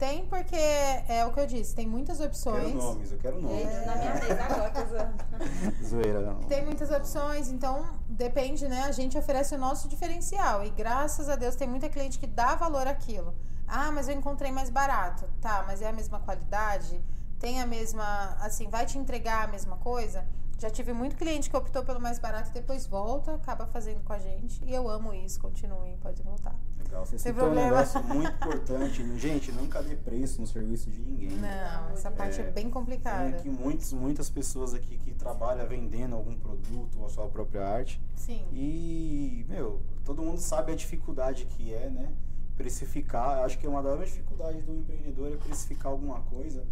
Tem porque é o que eu disse. Tem muitas Quero opções. nomes, eu quero nomes. Gente, na minha mesa agora. [laughs] Zoeira, não. Tem muitas opções, então depende, né? A gente oferece o nosso diferencial. E graças a Deus tem muita cliente que dá valor àquilo. Ah, mas eu encontrei mais barato. Tá, mas é a mesma qualidade? Tem a mesma. Assim, vai te entregar a mesma coisa? Já tive muito cliente que optou pelo mais barato e depois volta, acaba fazendo com a gente. E eu amo isso, continuem, pode voltar. Legal, você Sem citou um problema. negócio muito importante. Gente, nunca dê preço no serviço de ninguém. Não, essa parte é, É, bem Tem complicada. aqui muitos, muitas pessoas aqui que trabalham vendendo algum produto ou a sua própria arte. Sim. E, meu, todo mundo sabe a dificuldade que é, né? Precificar. Acho que uma das dificuldades do empreendedor é precificar alguma coisa.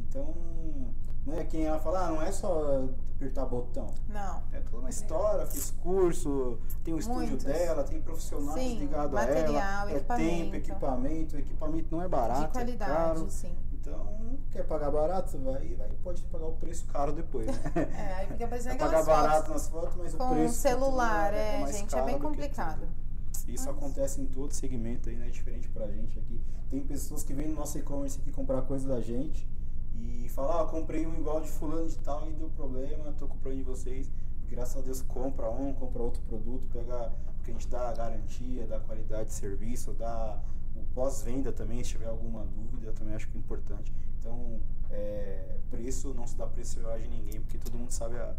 Então, não é quem ela fala, ah, não é só apertar botão. Não. É toda uma história, fiz curso, tem o estúdio Muitos. dela, tem profissionais Sim, ligados a ela. É tempo, equipamento. O equipamento não é barato, De qualidade, é caro. sim. Então, quer pagar barato? Vai, vai, pode pagar o preço caro depois, né? [laughs] É, aí fica [laughs] parecendo pagar barato nas fotos, mas o com preço celular, é, é, gente, é bem complicado. Isso acontece em todo segmento aí, né? Diferente pra gente aqui. Tem pessoas que vêm no nosso e-commerce aqui comprar coisa da gente e eu comprei um igual de fulano de tal e deu problema, tô comprando de vocês. Graças a Deus compra um, compra outro produto, pega, porque a gente dá a garantia, dá a qualidade de serviço, dá o pós-venda também, se tiver alguma dúvida, eu também acho que é importante. Então, é, preço, não se dá preço de ninguém, porque todo mundo sabe a,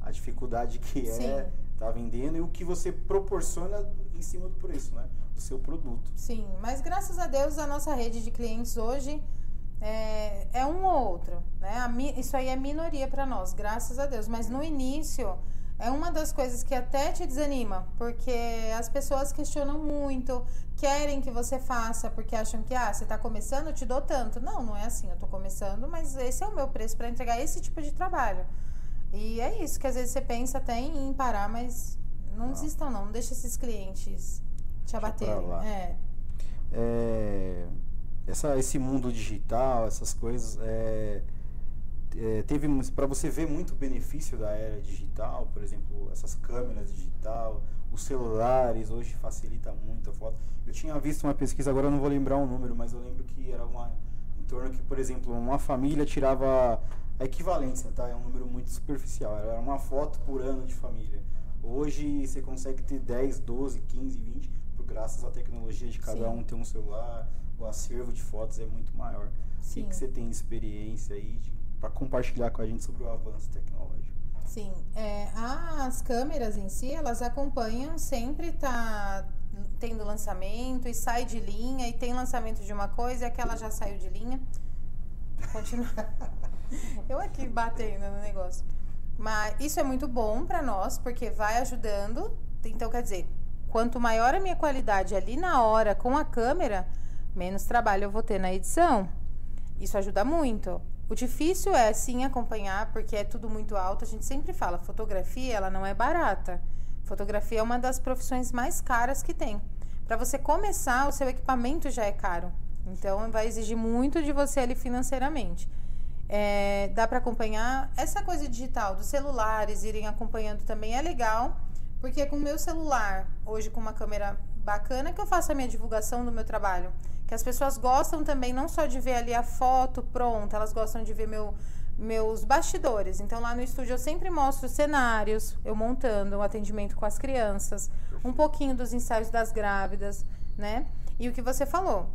a dificuldade que é Sim. tá vendendo e o que você proporciona em cima do preço, né? Do seu produto. Sim, mas graças a Deus a nossa rede de clientes hoje é, é um ou outro, né? Mi- isso aí é minoria para nós, graças a Deus. Mas no início é uma das coisas que até te desanima, porque as pessoas questionam muito, querem que você faça, porque acham que ah, você está começando, eu te dou tanto. Não, não é assim. Eu estou começando, mas esse é o meu preço para entregar esse tipo de trabalho. E é isso que às vezes você pensa até em parar, mas não, Não. desistam não, não deixa esses clientes te abaterem. É. É, essa, esse mundo digital, essas coisas, é, é, teve para você ver muito benefício da era digital, por exemplo, essas câmeras digital, os celulares hoje facilita muito a foto. Eu tinha visto uma pesquisa, agora eu não vou lembrar o número, mas eu lembro que era uma em torno que, por exemplo, uma família tirava a equivalência, tá? É um número muito superficial. Era uma foto por ano de família. Hoje você consegue ter 10, 12, 15, 20, por graças à tecnologia de cada Sim. um ter um celular, o acervo de fotos é muito maior. O que, Sim. que você tem experiência aí para compartilhar com a gente sobre o avanço tecnológico? Sim, é, as câmeras em si, elas acompanham, sempre tá tendo lançamento e sai de linha e tem lançamento de uma coisa e aquela já saiu de linha. Continua. [laughs] Eu aqui batendo no negócio. Mas isso é muito bom para nós, porque vai ajudando. Então, quer dizer, quanto maior a minha qualidade ali na hora com a câmera, menos trabalho eu vou ter na edição. Isso ajuda muito. O difícil é sim acompanhar, porque é tudo muito alto. A gente sempre fala, fotografia ela não é barata. Fotografia é uma das profissões mais caras que tem. Para você começar, o seu equipamento já é caro. Então vai exigir muito de você ali financeiramente. É, dá para acompanhar essa coisa digital dos celulares irem acompanhando também é legal, porque com o meu celular hoje com uma câmera bacana que eu faço a minha divulgação do meu trabalho, que as pessoas gostam também não só de ver ali a foto pronta, elas gostam de ver meu meus bastidores. Então lá no estúdio eu sempre mostro cenários, eu montando o atendimento com as crianças, um pouquinho dos ensaios das grávidas, né? E o que você falou,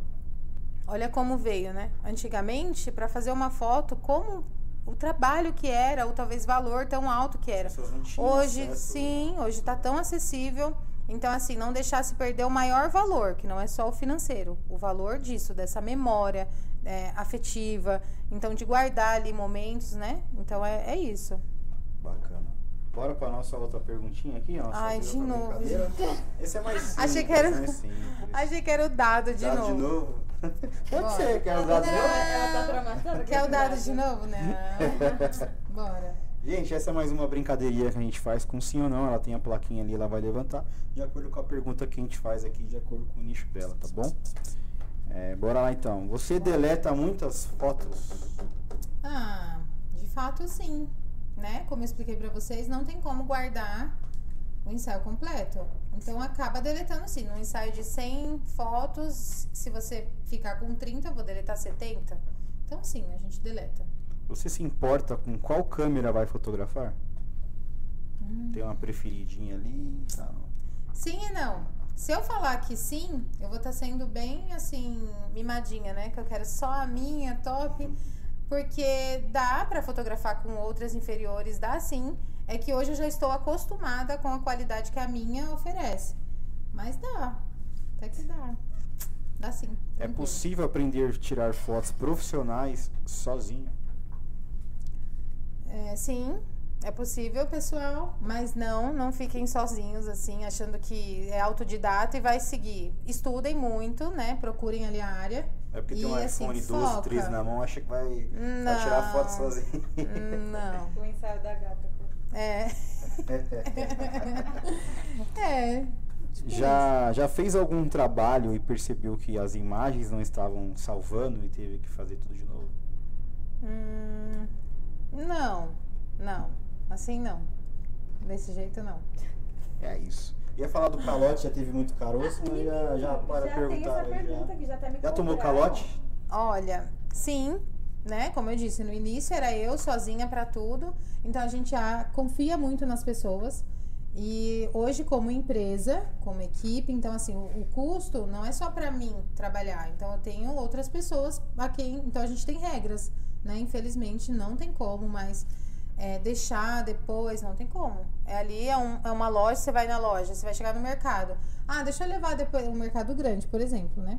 Olha como veio, né? Antigamente, para fazer uma foto, como o trabalho que era, ou talvez valor tão alto que era. Hoje, acesso, sim, hoje está tão acessível. Então, assim, não deixar se perder o maior valor, que não é só o financeiro. O valor disso, dessa memória é, afetiva. Então, de guardar ali momentos, né? Então, é, é isso. Bacana. Bora pra nossa outra perguntinha aqui, ó. Ai, de novo, brincadeira. [laughs] Esse é mais simples, Achei que era- né? Achei [laughs] que era o dado de Dado novo. de novo? Pode Bora. ser, quer o dado de novo? Quer o dado de novo? Não. [laughs] Bora. Gente, essa é mais uma brincadeirinha que a gente faz com sim ou não. Ela tem a plaquinha ali, ela vai levantar de acordo com a pergunta que a gente faz aqui, de acordo com o nicho dela, tá bom? É, bora lá então. Você deleta muitas fotos? Ah, de fato sim, né? Como eu expliquei pra vocês, não tem como guardar o ensaio completo. Então acaba deletando sim. No ensaio de 100 fotos, se você ficar com 30, eu vou deletar 70. Então sim, a gente deleta. Você se importa com qual câmera vai fotografar? Hum. Tem uma preferidinha ali e tal. Sim e não. Se eu falar que sim, eu vou estar sendo bem assim, mimadinha, né? Que eu quero só a minha, top. Porque dá pra fotografar com outras inferiores, dá sim. É que hoje eu já estou acostumada com a qualidade que a minha oferece. Mas dá. Até que dá. Dá sim. É possível aprender a tirar fotos profissionais sozinho? É, sim, é possível, pessoal, mas não, não fiquem sozinhos assim, achando que é autodidata e vai seguir. Estudem muito, né? Procurem ali a área. É porque E, tem um assim, iPhone 12, foca. 13 na mão, acha que vai, vai tirar foto sozinho. Não. [laughs] O ensaio da gata. É. [laughs] é. já, já fez algum trabalho e percebeu que as imagens não estavam salvando e teve que fazer tudo de novo? Hum, não, não. Assim não. Desse jeito não. É isso. Ia falar do calote, já teve muito caroço, mas já, já para já perguntar. tem essa pergunta já. que já até me já tomou calote? Olha, sim, né? Como eu disse, no início era eu sozinha pra tudo. Então a gente já confia muito nas pessoas. E hoje, como empresa, como equipe, então assim, o, o custo não é só pra mim trabalhar. Então eu tenho outras pessoas a quem. Então a gente tem regras, né? Infelizmente não tem como, mas é, deixar depois, não tem como. É ali, é, um- é uma loja, você vai na loja, você vai chegar no mercado. Ah, deixa eu levar depois, um mercado grande, por exemplo, né?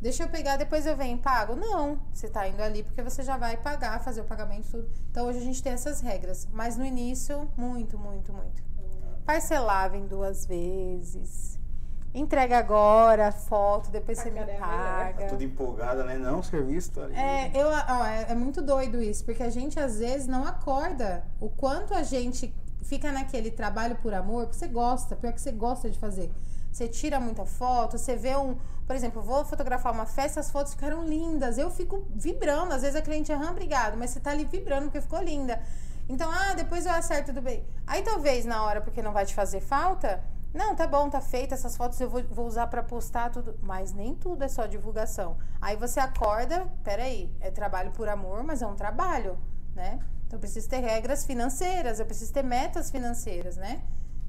Deixa eu pegar, depois eu venho e pago? Não, você tá indo ali porque você já vai pagar, fazer o pagamento, tudo. Então hoje a gente tem essas regras. Mas no início, muito, muito, muito. Parcelava em duas vezes. Entrega agora, foto, depois A você me é paga. Tá tudo empolgada, né? Não, serviço tá ali. É, eu, ó, é, é muito doido isso, porque a gente às vezes não acorda o quanto a gente fica naquele trabalho por amor, porque você gosta, pior que você gosta de fazer. Você tira muita foto, você vê um. Por exemplo, eu vou fotografar uma festa, as fotos ficaram lindas. Eu fico vibrando. Às vezes a cliente é, obrigado, mas você tá ali vibrando porque ficou linda. Então, ah, depois eu acerto tudo bem. Aí talvez na hora, porque não vai te fazer falta, não, tá bom, tá feita, essas fotos eu vou, vou usar pra postar tudo. Mas nem tudo é só divulgação. Aí você acorda, peraí, é trabalho por amor, mas é um trabalho, né? Então eu preciso ter regras financeiras, eu preciso ter metas financeiras, né?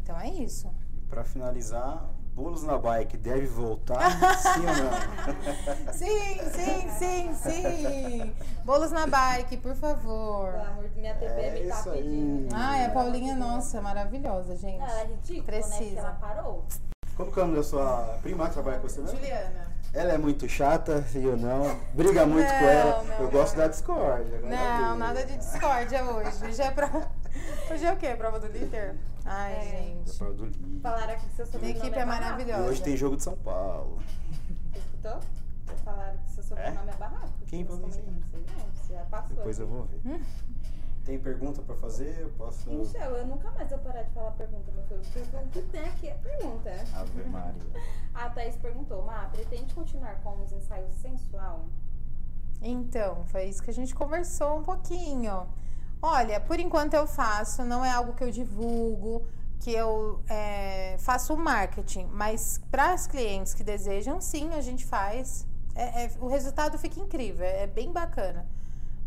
Então é isso. Pra finalizar, bolos na bike deve voltar? sim ou não? Sim, sim, sim, sim. Bolos na bike, por favor. Pelo amor de minha TV É me tá pedindo. Ai, a Paulinha, nossa, maravilhosa, gente. Ela é ridícula, né? Precisa. Que ela parou. Como que é o nome da sua prima que trabalha com você mesmo? Juliana. Ela é muito chata, sim ou não? Briga muito com Não, ela. não, Eu gosto não. da discórdia. Não, nada de discórdia hoje. Hoje é prova. [laughs] Hoje é o quê? Prova do líder? Ai, É. gente. Prova do. Falaram aqui que seu Minha sobrenome equipe é. E maravilhosa. hoje tem jogo de São Paulo. Você escutou? Falaram que seu sobrenome é, barraco. Quem falou isso. Não sei não, você já passou. Depois eu vou ver. [laughs] Tem pergunta pra fazer? Eu posso. Michel, eu nunca mais vou parar de falar pergunta, meu filho. Porque o que tem aqui é pergunta. Ave Maria. [laughs] A Thaís perguntou, Má, pretende continuar com os ensaios sensual? Então, foi isso que a gente conversou um pouquinho. Olha, por enquanto eu faço, não é algo que eu divulgo, que eu é, faço o marketing, mas para as clientes que desejam, sim, a gente faz. É- é- o resultado fica incrível, é, é bem bacana.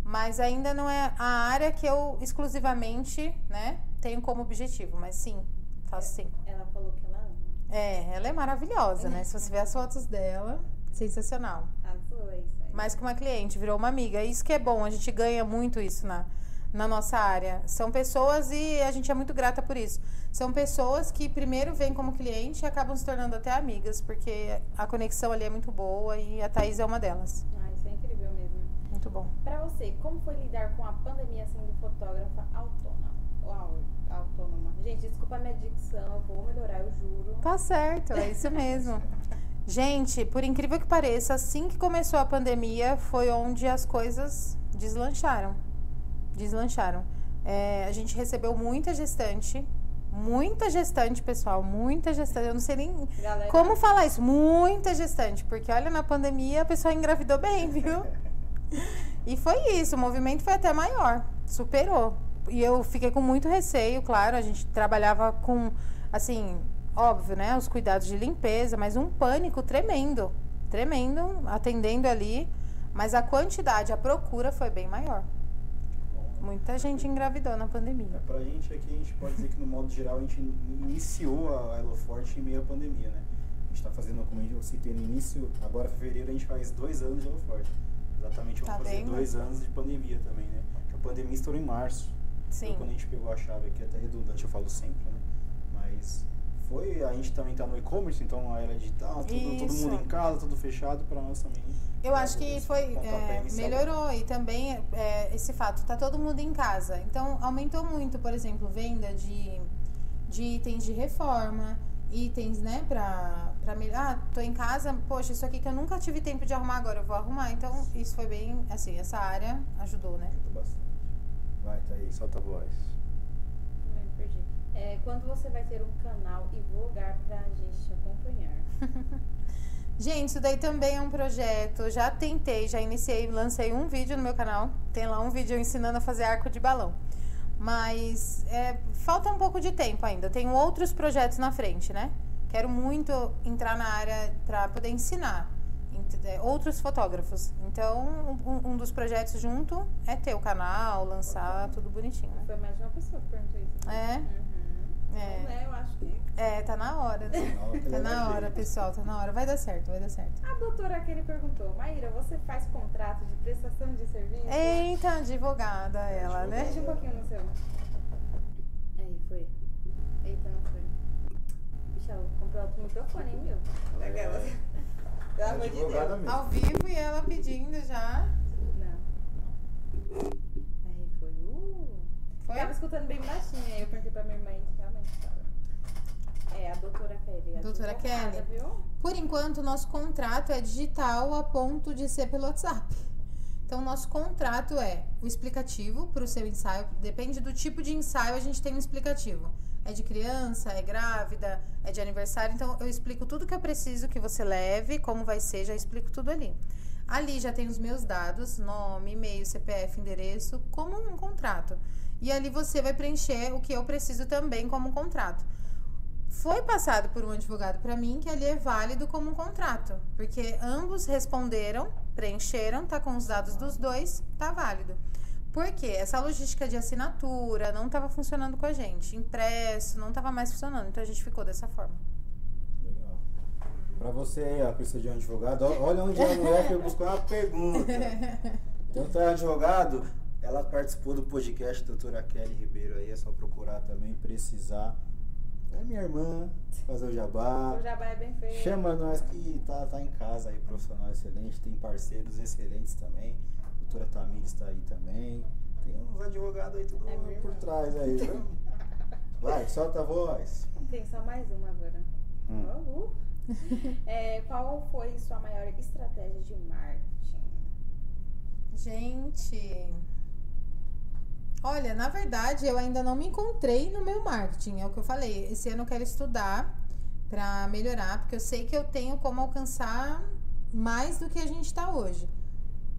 Mas ainda não é a área que eu exclusivamente, né, tenho como objetivo, mas sim, faço sim. Ela falou que ela ama. É, ela é maravilhosa, né? Se você ver as fotos dela, sensacional. Azul, é isso aí. Mais que uma cliente, virou uma amiga. Isso que é bom, a gente ganha muito isso na, na nossa área. São pessoas e a gente é muito grata por isso. São pessoas que primeiro vêm como cliente e acabam se tornando até amigas, porque a conexão ali é muito boa e a Thaís é uma delas. Ah, isso é incrível mesmo. Muito bom. Pra você, como foi lidar com a pandemia sendo fotógrafa autônoma? Uau, autônoma. Gente, desculpa a minha dicção, eu vou melhorar, eu juro. Tá certo, é isso mesmo. [laughs] Gente, por incrível que pareça, assim que começou a pandemia, foi onde as coisas deslancharam. Deslancharam. É, a gente recebeu muita gestante, muita gestante, pessoal, muita gestante. Eu não sei nem Galera, como falar isso, muita gestante, porque olha, na pandemia a pessoa engravidou bem, [laughs] viu? E foi isso, o movimento foi até maior, superou. E eu fiquei com muito receio, claro, a gente trabalhava com, assim, óbvio, né, os cuidados de limpeza, mas um pânico tremendo, tremendo, atendendo ali, mas a quantidade, a procura foi bem maior. Muita gente engravidou na É, pandemia. pra gente aqui, a gente pode dizer que no modo geral a gente iniciou a Elo Forte em meio à pandemia, né? A gente tá fazendo, como eu citei no início, agora em fevereiro a gente faz dois anos de Elo Forte. Exatamente, vamos Tá fazer vendo? dois anos de pandemia também, né? Que a pandemia estourou em março. Sim. Foi quando a gente pegou a chave aqui, até redundante, eu falo sempre, né? Mas foi, a gente também tá no e-commerce, então a era digital, tudo, todo mundo em casa, tudo fechado, pra nós também. Eu acho que foi é, melhorou e também é, esse fato tá todo mundo em casa então aumentou muito por exemplo venda de, de itens de reforma itens né pra para ah tô em casa poxa isso aqui que eu nunca tive tempo de arrumar agora eu vou arrumar então isso foi bem assim essa área ajudou né Ajuda bastante. Vai, tá aí, solta a voz. Ai, me perdi. É, quando você vai ter um canal e vlogar pra gente te acompanhar? [laughs] Gente, isso daí também é um projeto. Já tentei, já iniciei, lancei um vídeo no meu canal. Tem lá um vídeo ensinando a fazer arco de balão. Mas é, falta um pouco de tempo ainda. Tenho outros projetos na frente, né? Quero muito entrar na área para poder ensinar é, outros fotógrafos. Então, um, um dos projetos junto é ter o canal, lançar tudo bonitinho, né? Foi mais de uma pessoa que perguntou isso. né? É? É. Então, né, eu acho que. É, tá na hora. né? Na hora que Tá na hora, pessoal, tá na hora. Vai dar certo, vai dar certo. A doutora Kelly perguntou, Maíra, você faz contrato de prestação de serviço? Eita, advogada ela, né? Deixa um pouquinho no seu. Aí, foi. Eita, não foi. Bicha, ela comprou outro microfone, hein, meu? Daquelas. Pelo amor de Deus. mesmo. Ao vivo e ela pedindo já. Não. Foi. Tava escutando bem baixinho, aí eu perguntei pra minha irmã e realmente tava. É, a doutora Kelly. a Doutora Kelly. Viu? Por enquanto, o nosso contrato é digital a ponto de ser pelo WhatsApp. Então, o nosso contrato é o explicativo para o seu ensaio. Depende do tipo de ensaio, a gente tem um explicativo. É de criança, é grávida, é de aniversário. Então, eu explico tudo que eu preciso que você leve, como vai ser, já explico tudo ali. Ali já tem os meus dados, nome, e-mail, CPF, endereço, como um contrato. E ali você vai preencher o que eu preciso também como um contrato. Foi passado por um advogado para mim que ali é válido como um contrato, porque ambos responderam, preencheram, tá com os dados dos dois, tá válido. Porque essa logística de assinatura não estava funcionando com a gente, impresso não estava mais funcionando, então a gente ficou dessa forma. Legal. Pra você aí, ó, precisa de um advogado, olha onde a mulher foi buscar uma pergunta. [laughs] Então tá advogado, ela participou do podcast doutora Kelly Ribeiro aí, é só procurar também, precisar. É minha irmã, fazer o jabá. O jabá é bem feio. Chama nós que tá, tá em casa aí, profissional excelente, tem parceiros excelentes também. A doutora Tamires está aí também. Tem uns advogados aí tudo É por trás aí, viu? Vai, solta a voz. Tem só mais uma agora. Hum. Uh. É, qual foi sua maior estratégia de marketing? Gente. Olha, na verdade, eu ainda não me encontrei no meu marketing. É o que eu falei. Esse ano eu quero estudar pra melhorar, porque eu sei que eu tenho como alcançar mais do que a gente tá hoje.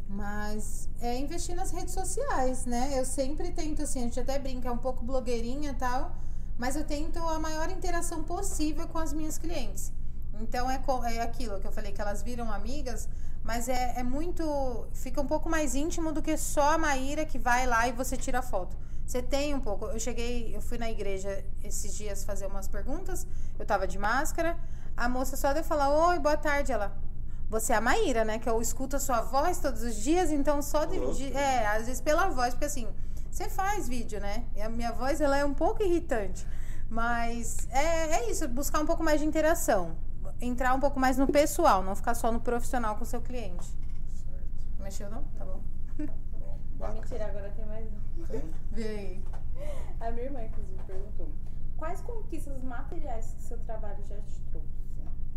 Mas é investir nas redes sociais, né? Eu sempre tento, assim, a gente até brinca, é um pouco blogueirinha e tal, mas eu tento a maior interação possível com as minhas clientes. Então é, é aquilo que eu falei, que elas viram amigas, mas é, é muito. Fica um pouco mais íntimo do que só a Maíra que vai lá e você tira a foto. Você tem um pouco. Eu cheguei, eu fui na igreja esses dias fazer umas perguntas, eu tava de máscara, a moça só deu falar: Oi, boa tarde. Ela. Você é a Maíra, né? Que eu escuto a sua voz todos os dias, então só é, às vezes pela voz, porque assim, Você faz vídeo, né? E a minha voz, ela é um pouco irritante. Mas é, é isso, buscar um pouco mais de interação. Entrar um pouco mais no pessoal, não ficar só no profissional com o seu cliente. Certo. Mexeu não? Tá bom. Bom, Não, mentira, agora tem mais um. Tem? Vê aí. A minha irmã, inclusive, perguntou. Quais conquistas materiais que seu trabalho já te trouxe?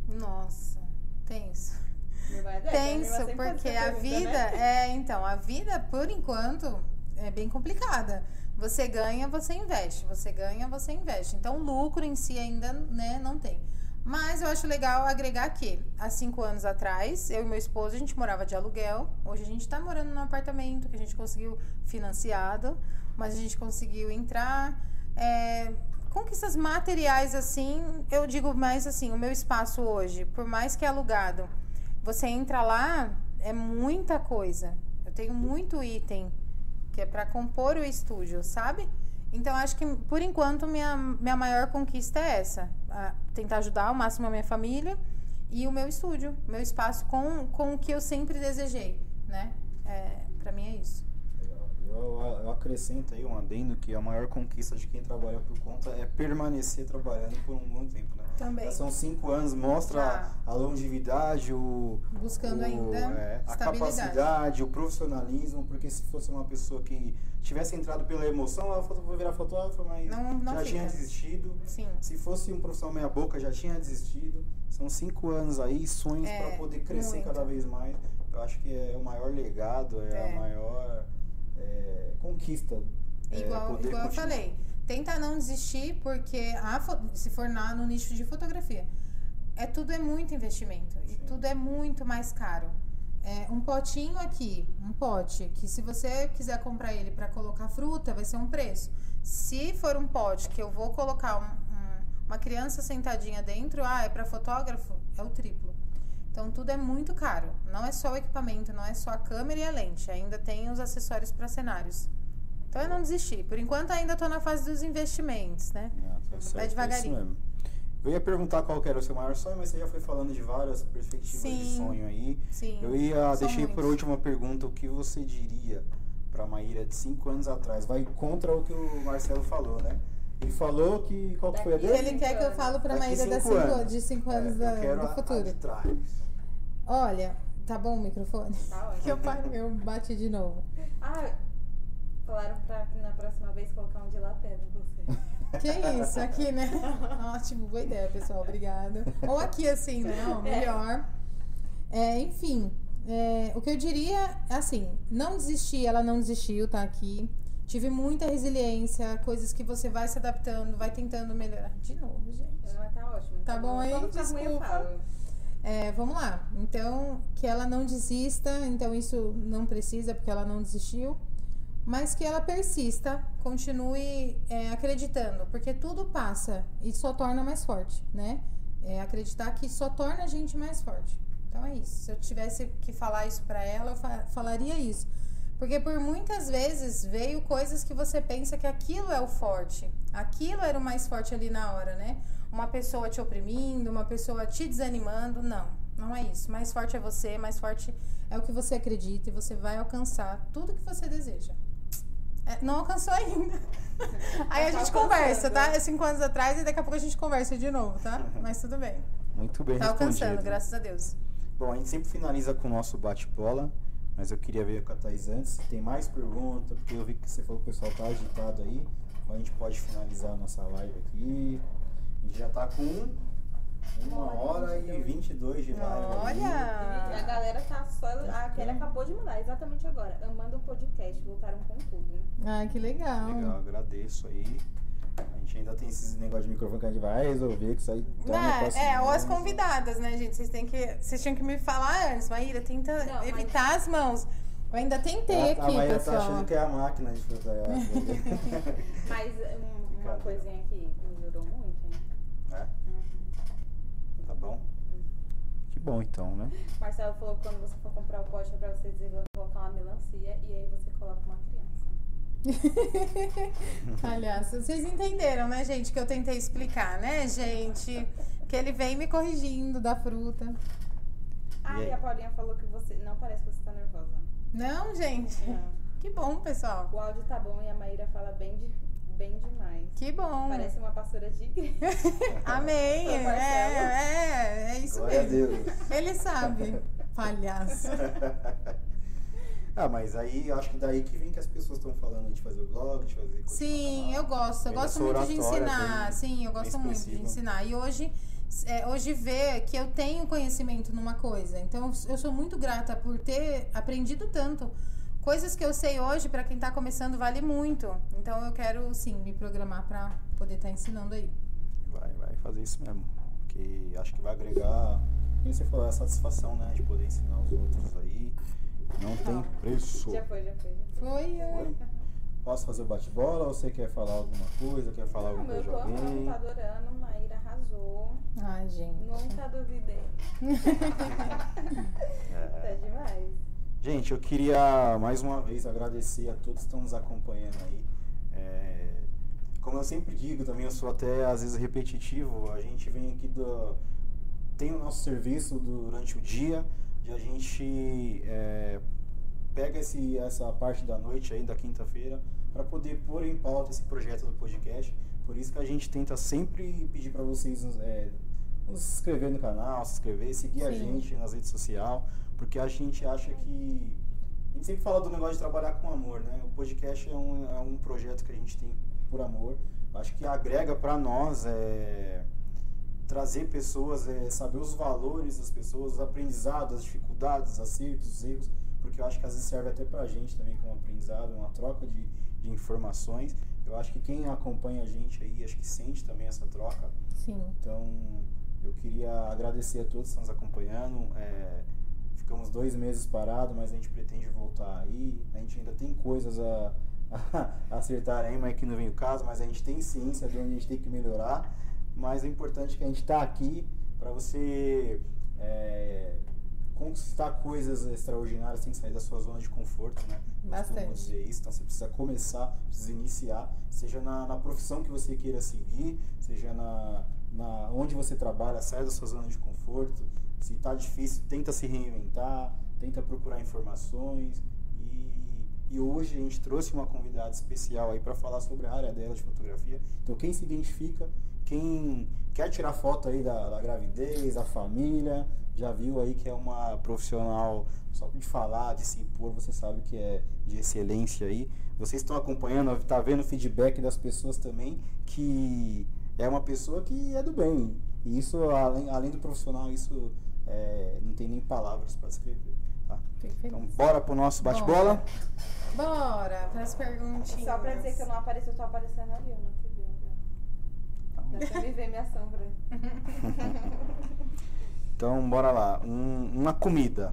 Nossa, tenso. É Tenso, porque a pergunta, vida, né? é, então, a vida, por enquanto, é bem complicada. Você ganha, você investe. Você ganha, você investe. Então, lucro em si ainda, né, não tem. Mas eu acho legal agregar que, há cinco anos atrás, eu e meu esposo, a gente morava de aluguel. Hoje a gente tá morando num apartamento que a gente conseguiu financiado, mas a gente conseguiu entrar. É, conquistas materiais, assim, eu digo mais assim, o meu espaço hoje, por mais que é alugado, você entra lá, é muita coisa. Eu tenho muito item que é para compor o estúdio, sabe? Então acho que por enquanto minha, minha maior conquista é essa, tentar ajudar ao máximo a minha família e o meu estúdio, meu espaço com, com o que eu sempre desejei, né? É, para mim é isso. Eu, eu acrescento aí um adendo que a maior conquista de quem trabalha por conta é permanecer trabalhando por um bom tempo, né? Também. Já são cinco anos, mostra Já. a longevidade, o, Buscando o- ainda é, a capacidade, o profissionalismo, porque se fosse uma pessoa que tivesse entrado pela emoção, ela vou virar fotógrafa, mas Não- não já fica. tinha desistido. Sim. Se fosse um profissional meia boca, já tinha desistido. São cinco anos aí, sonhos É, para poder crescer muito. cada vez mais. Eu acho que é o maior legado, é, É. a maior é, conquista. é, Igual, igual eu falei, tenta não desistir, porque a se for na, no nicho de fotografia, é tudo é muito investimento e Sim. tudo é muito mais caro. É, um potinho aqui, um pote, que se você quiser comprar ele para colocar fruta, vai ser um preço. Se for um pote que eu vou colocar um- um- uma criança sentadinha dentro, ah, é para fotógrafo, é o triplo. Então tudo é muito caro. Não é só o equipamento, não é só a câmera e a lente, ainda tem os acessórios para cenários. Então é não desistir. Por enquanto ainda tô na fase dos investimentos, né? Ah, tá certo, é devagarinho. isso mesmo. Eu ia perguntar qual era o seu maior sonho, mas você já foi falando de várias perspectivas de Sim. sonho aí. Sim. Eu ia, deixei por última pergunta, o que você diria para Maíra de cinco anos atrás? Vai contra o que o Marcelo falou, né? Ele falou que, qual que foi a E dele? ele quer que eu falo pra Daqui Maíra cinco cinco, anos. de 5 É, anos eu da- quero do a- a futuro. de trás. Olha, tá bom o microfone? Tá [laughs] Que eu, ótimo. eu bati de novo. Ah, falaram pra na próxima vez colocar um de lapela em você. [laughs] Que isso, aqui, né? Ótimo, boa ideia, pessoal. Obrigada. Ou aqui, assim, né? Ó, melhor. É, enfim, é, o que eu diria é assim: não desistir, ela não desistiu, tá aqui. Tive muita resiliência, coisas que você vai se adaptando, vai tentando melhorar. De novo, gente. Mas tá ótimo. Tá bom aí? Tá ruim, eu Desculpa. falo. É, vamos lá. Então, que ela não desista, então isso não precisa, porque ela não desistiu. Mas que ela persista, continue é, acreditando, porque tudo passa e só torna mais forte, né? É, acreditar que só torna a gente mais forte. Então é isso. Se eu tivesse que falar isso pra ela, eu fa- falaria isso. Porque por muitas vezes veio coisas que você pensa que aquilo é o forte. Aquilo era o mais forte ali na hora, né? Uma pessoa te oprimindo, uma pessoa te desanimando. Não, não é isso. Mais forte é você, mais forte é o que você acredita e você vai alcançar tudo que você deseja. É, não alcançou ainda. [laughs] Aí a gente conversa, tá? É cinco anos atrás e daqui a pouco a gente conversa de novo, tá? Mas tudo bem. Muito bem Tá alcançando, graças a Deus. Bom, a gente sempre finaliza com o nosso bate-bola, mas eu queria ver com a Thaís antes se tem mais perguntas, porque eu vi que você falou que o pessoal tá agitado aí. Então a gente pode finalizar a nossa live aqui. A gente já tá com uma hora e 22 de live. aí. E a Olha! galera tá só. A Kelly Hum. acabou de mandar, exatamente agora. Amando o podcast, voltaram com tudo. Ai, que legal. Legal, agradeço aí. A gente ainda tem esses negócios de microfone que a gente vai resolver, que isso aí tá negócio É, é, ou as convidadas, né, gente? Vocês têm que. Vocês tinham que me falar antes, Maíra, tenta Não, mas- evitar as mãos. Eu ainda tentei A- a aqui, Maíra tá pessoal. achando que é a máquina de fazer. [laughs] [laughs] Mas um, uma coisinha que melhorou muito, hein? é? Uhum. Tá bom? Que bom então, né? Marcelo falou que quando você for comprar o pote é pra você dizer que vai colocar uma melancia e aí você coloca uma criança. [laughs] Aliás, vocês entenderam, né, gente, que eu tentei explicar, né, gente? Que ele vem me corrigindo da fruta. Ah, E e, a Paulinha falou que você. Não parece que você tá nervosa. Não, gente. Não. Que bom, pessoal. O áudio tá bom e a Maíra fala bem, de, bem demais. Que bom. Parece uma pastora de igreja. [laughs] Amém. É, é, é isso Glória a mesmo. Deus. Ele sabe. Palhaço. [laughs] Ah, mas aí eu acho que daí que vem que as pessoas estão falando de fazer o blog, de fazer. coisa Sim, eu gosto. Eu Vem gosto muito de oratória ensinar. bem- Sim, eu bem gosto muito de expressiva. ensinar. E hoje, é, hoje ver que eu tenho conhecimento numa coisa. Então, eu sou muito grata por ter aprendido tanto. Coisas que eu sei hoje, pra quem tá começando, vale muito. Então, eu quero, sim, me programar pra poder estar ensinando aí. Vai, vai fazer isso mesmo. Porque acho que vai agregar, como você falou, a satisfação, né? De poder ensinar os outros aí. Não tem Não. preço. Já foi, já foi. Já foi. Foi. é. Oi? Posso fazer o bate-bola ou você quer falar alguma coisa? Quer falar Não, alguma meu coisa corpo alguém? tá adorando, Maíra arrasou. Ai, gente. Nunca duvidei. [laughs] [laughs] É. Tá demais. Gente, eu queria mais uma vez agradecer a todos que estão nos acompanhando aí. É, como eu sempre digo, também eu sou até às vezes repetitivo, a gente vem aqui do. Tem o nosso serviço durante o dia, e a gente é, pega esse, essa parte da noite aí, da quinta-feira, para poder pôr em pauta esse projeto do podcast. Por isso que a gente tenta sempre pedir para vocês é, nos inscrever no canal, se inscrever, seguir a Sim. gente nas redes sociais, porque a gente acha que. A gente sempre fala do negócio de trabalhar com amor, né? O podcast é um, é um projeto que a gente tem por amor. Acho que agrega para nós é, trazer pessoas, é, saber os valores das pessoas, os aprendizados, as dificuldades, os acertos, os erros, porque eu acho que às vezes serve até pra gente também como aprendizado, uma troca de, de informações. Eu acho que quem acompanha a gente aí, acho que sente também essa troca. Sim. Então, eu queria agradecer a todos que estão nos acompanhando. É, ficamos dois meses parados, mas a gente pretende voltar aí. A gente ainda tem coisas a, [laughs] a acertar aí, mas que não vem o caso. Mas a gente tem ciência de onde a gente tem que melhorar. Mas o importante é que a gente está aqui para você é, conquistar coisas extraordinárias, tem que sair da sua zona de conforto, né? Bastante. dizer isso, então você precisa começar, precisa iniciar, seja na, na profissão que você queira seguir, seja na, na onde você trabalha, sai da sua zona de conforto. Se está difícil, tenta se reinventar, tenta procurar informações. E, e hoje a gente trouxe uma convidada especial aí para falar sobre a área dela de fotografia. Então quem se identifica, quem quer tirar foto aí da, da gravidez, da família, já viu aí que é uma profissional, só de falar, de se impor, você sabe que é de excelência aí. Vocês estão acompanhando, tá vendo o feedback das pessoas também, que é uma pessoa que é do bem. E isso, além, além do profissional, isso é, não tem nem palavras para descrever. Tá? Então, bora pro nosso bate-bola? Bora para as perguntinhas. Só pra dizer que eu não apareci, eu tô aparecendo ali, ó, na TV, ó. Dá pra me ver minha sombra. [laughs] Então, bora lá. Um- uma comida.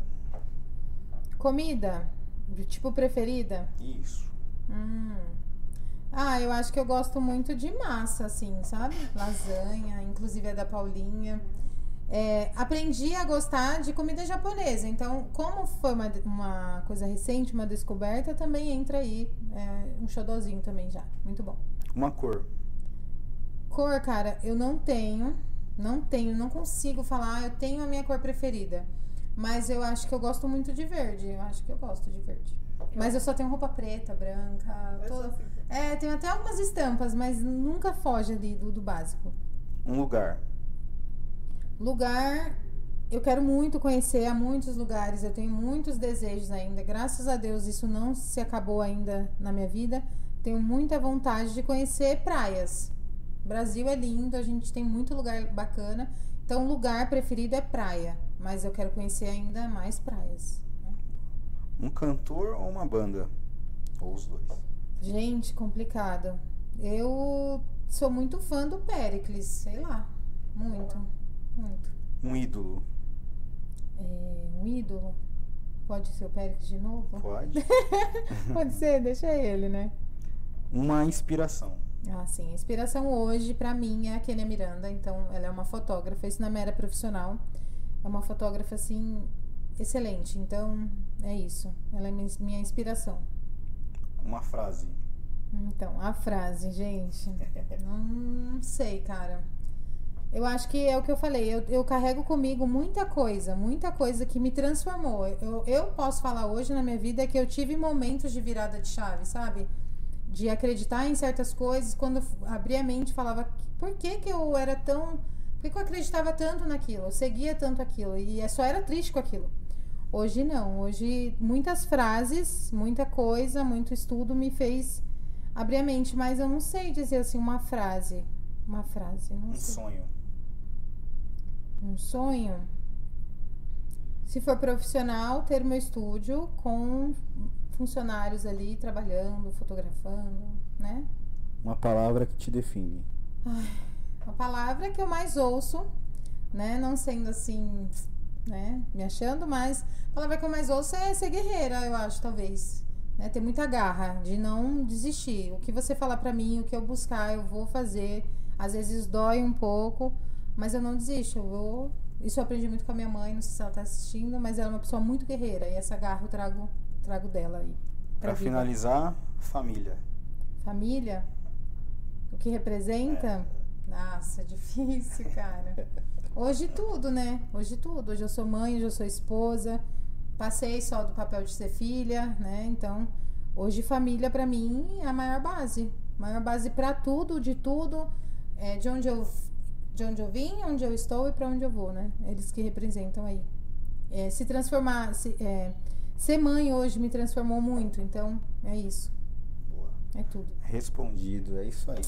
Comida? De Tipo preferida? Isso. Hum. Ah, eu acho que eu gosto muito de massa, assim, sabe? Lasanha, inclusive é da Paulinha. É, aprendi a gostar de comida japonesa. Então, como foi uma, uma coisa recente, uma descoberta, também entra aí é, um xodozinho também já. Muito bom. Uma cor. Cor, cara, eu não tenho. Não tenho, não consigo falar, "Ah, eu tenho a minha cor preferida. Mas eu acho que eu gosto muito de verde. Eu acho que eu gosto de verde. Mas eu só tenho roupa preta, branca. Assim. É, tem até algumas estampas, mas nunca foge ali do, do básico. Um lugar. Lugar, eu quero muito conhecer há muitos lugares, eu tenho muitos desejos ainda. Graças a Deus isso não se acabou ainda na minha vida. Tenho muita vontade de conhecer praias. O Brasil é lindo, a gente tem muito lugar bacana. Então, lugar preferido é praia, mas eu quero conhecer ainda mais praias. Um cantor ou uma banda? Ou os dois. Gente, complicado. Eu sou muito fã do Pericles, sei lá. Muito, muito. Um ídolo. É, um ídolo. Pode ser o Pericles de novo? Pode. [laughs] Pode ser, deixa ele, né? Uma inspiração. Ah, sim. A inspiração hoje, pra mim, é a Kenia Miranda. Então, ela é uma fotógrafa. Isso na minha era profissional. É uma fotógrafa, assim, excelente. Então, é isso. Ela é minha inspiração. Uma frase. Então, a frase, gente. [laughs] Não sei, cara. Eu acho que é o que eu falei. Eu, eu carrego comigo muita coisa, muita coisa que me transformou. Eu, eu posso falar hoje na minha vida que eu tive momentos de virada de chave, sabe? De acreditar em certas coisas. Quando abri a mente, falava: por que, que eu era tão. Por que, que eu acreditava tanto naquilo? Eu seguia tanto aquilo. E é só era triste com aquilo. Hoje não. Hoje, muitas frases, muita coisa, muito estudo me fez abrir a mente. Mas eu não sei dizer assim uma frase. Uma frase. Não Um sei. sonho. Um sonho? Se for profissional, ter meu estúdio com funcionários ali trabalhando, fotografando, né? Uma palavra que te define. A palavra que eu mais ouço, né? Não sendo assim, né? Me achando, mas a palavra que eu mais ouço é ser guerreira, eu acho, talvez. Né? Ter muita garra, de não desistir. O que você falar pra mim, o que eu buscar, eu vou fazer. Às vezes dói um pouco, mas eu não desisto. Eu vou. Isso eu aprendi muito com a minha mãe, não sei se ela tá assistindo, mas ela é uma pessoa muito guerreira. E essa garra eu trago, trago dela aí. Pra vida. finalizar, família. Família? O que representa? Nossa, [laughs] difícil, cara. Hoje tudo, né? Hoje tudo. Hoje eu sou mãe, hoje eu sou esposa. Passei só do papel de ser filha, né? Então, hoje família pra mim é a maior base. Maior base pra tudo, de tudo. É, de onde eu de onde eu vim, onde eu estou e pra onde eu vou, né? Eles que representam aí. É, se transformar, se, é, ser mãe hoje me transformou muito, então é isso, Boa. é tudo. Respondido, é isso aí.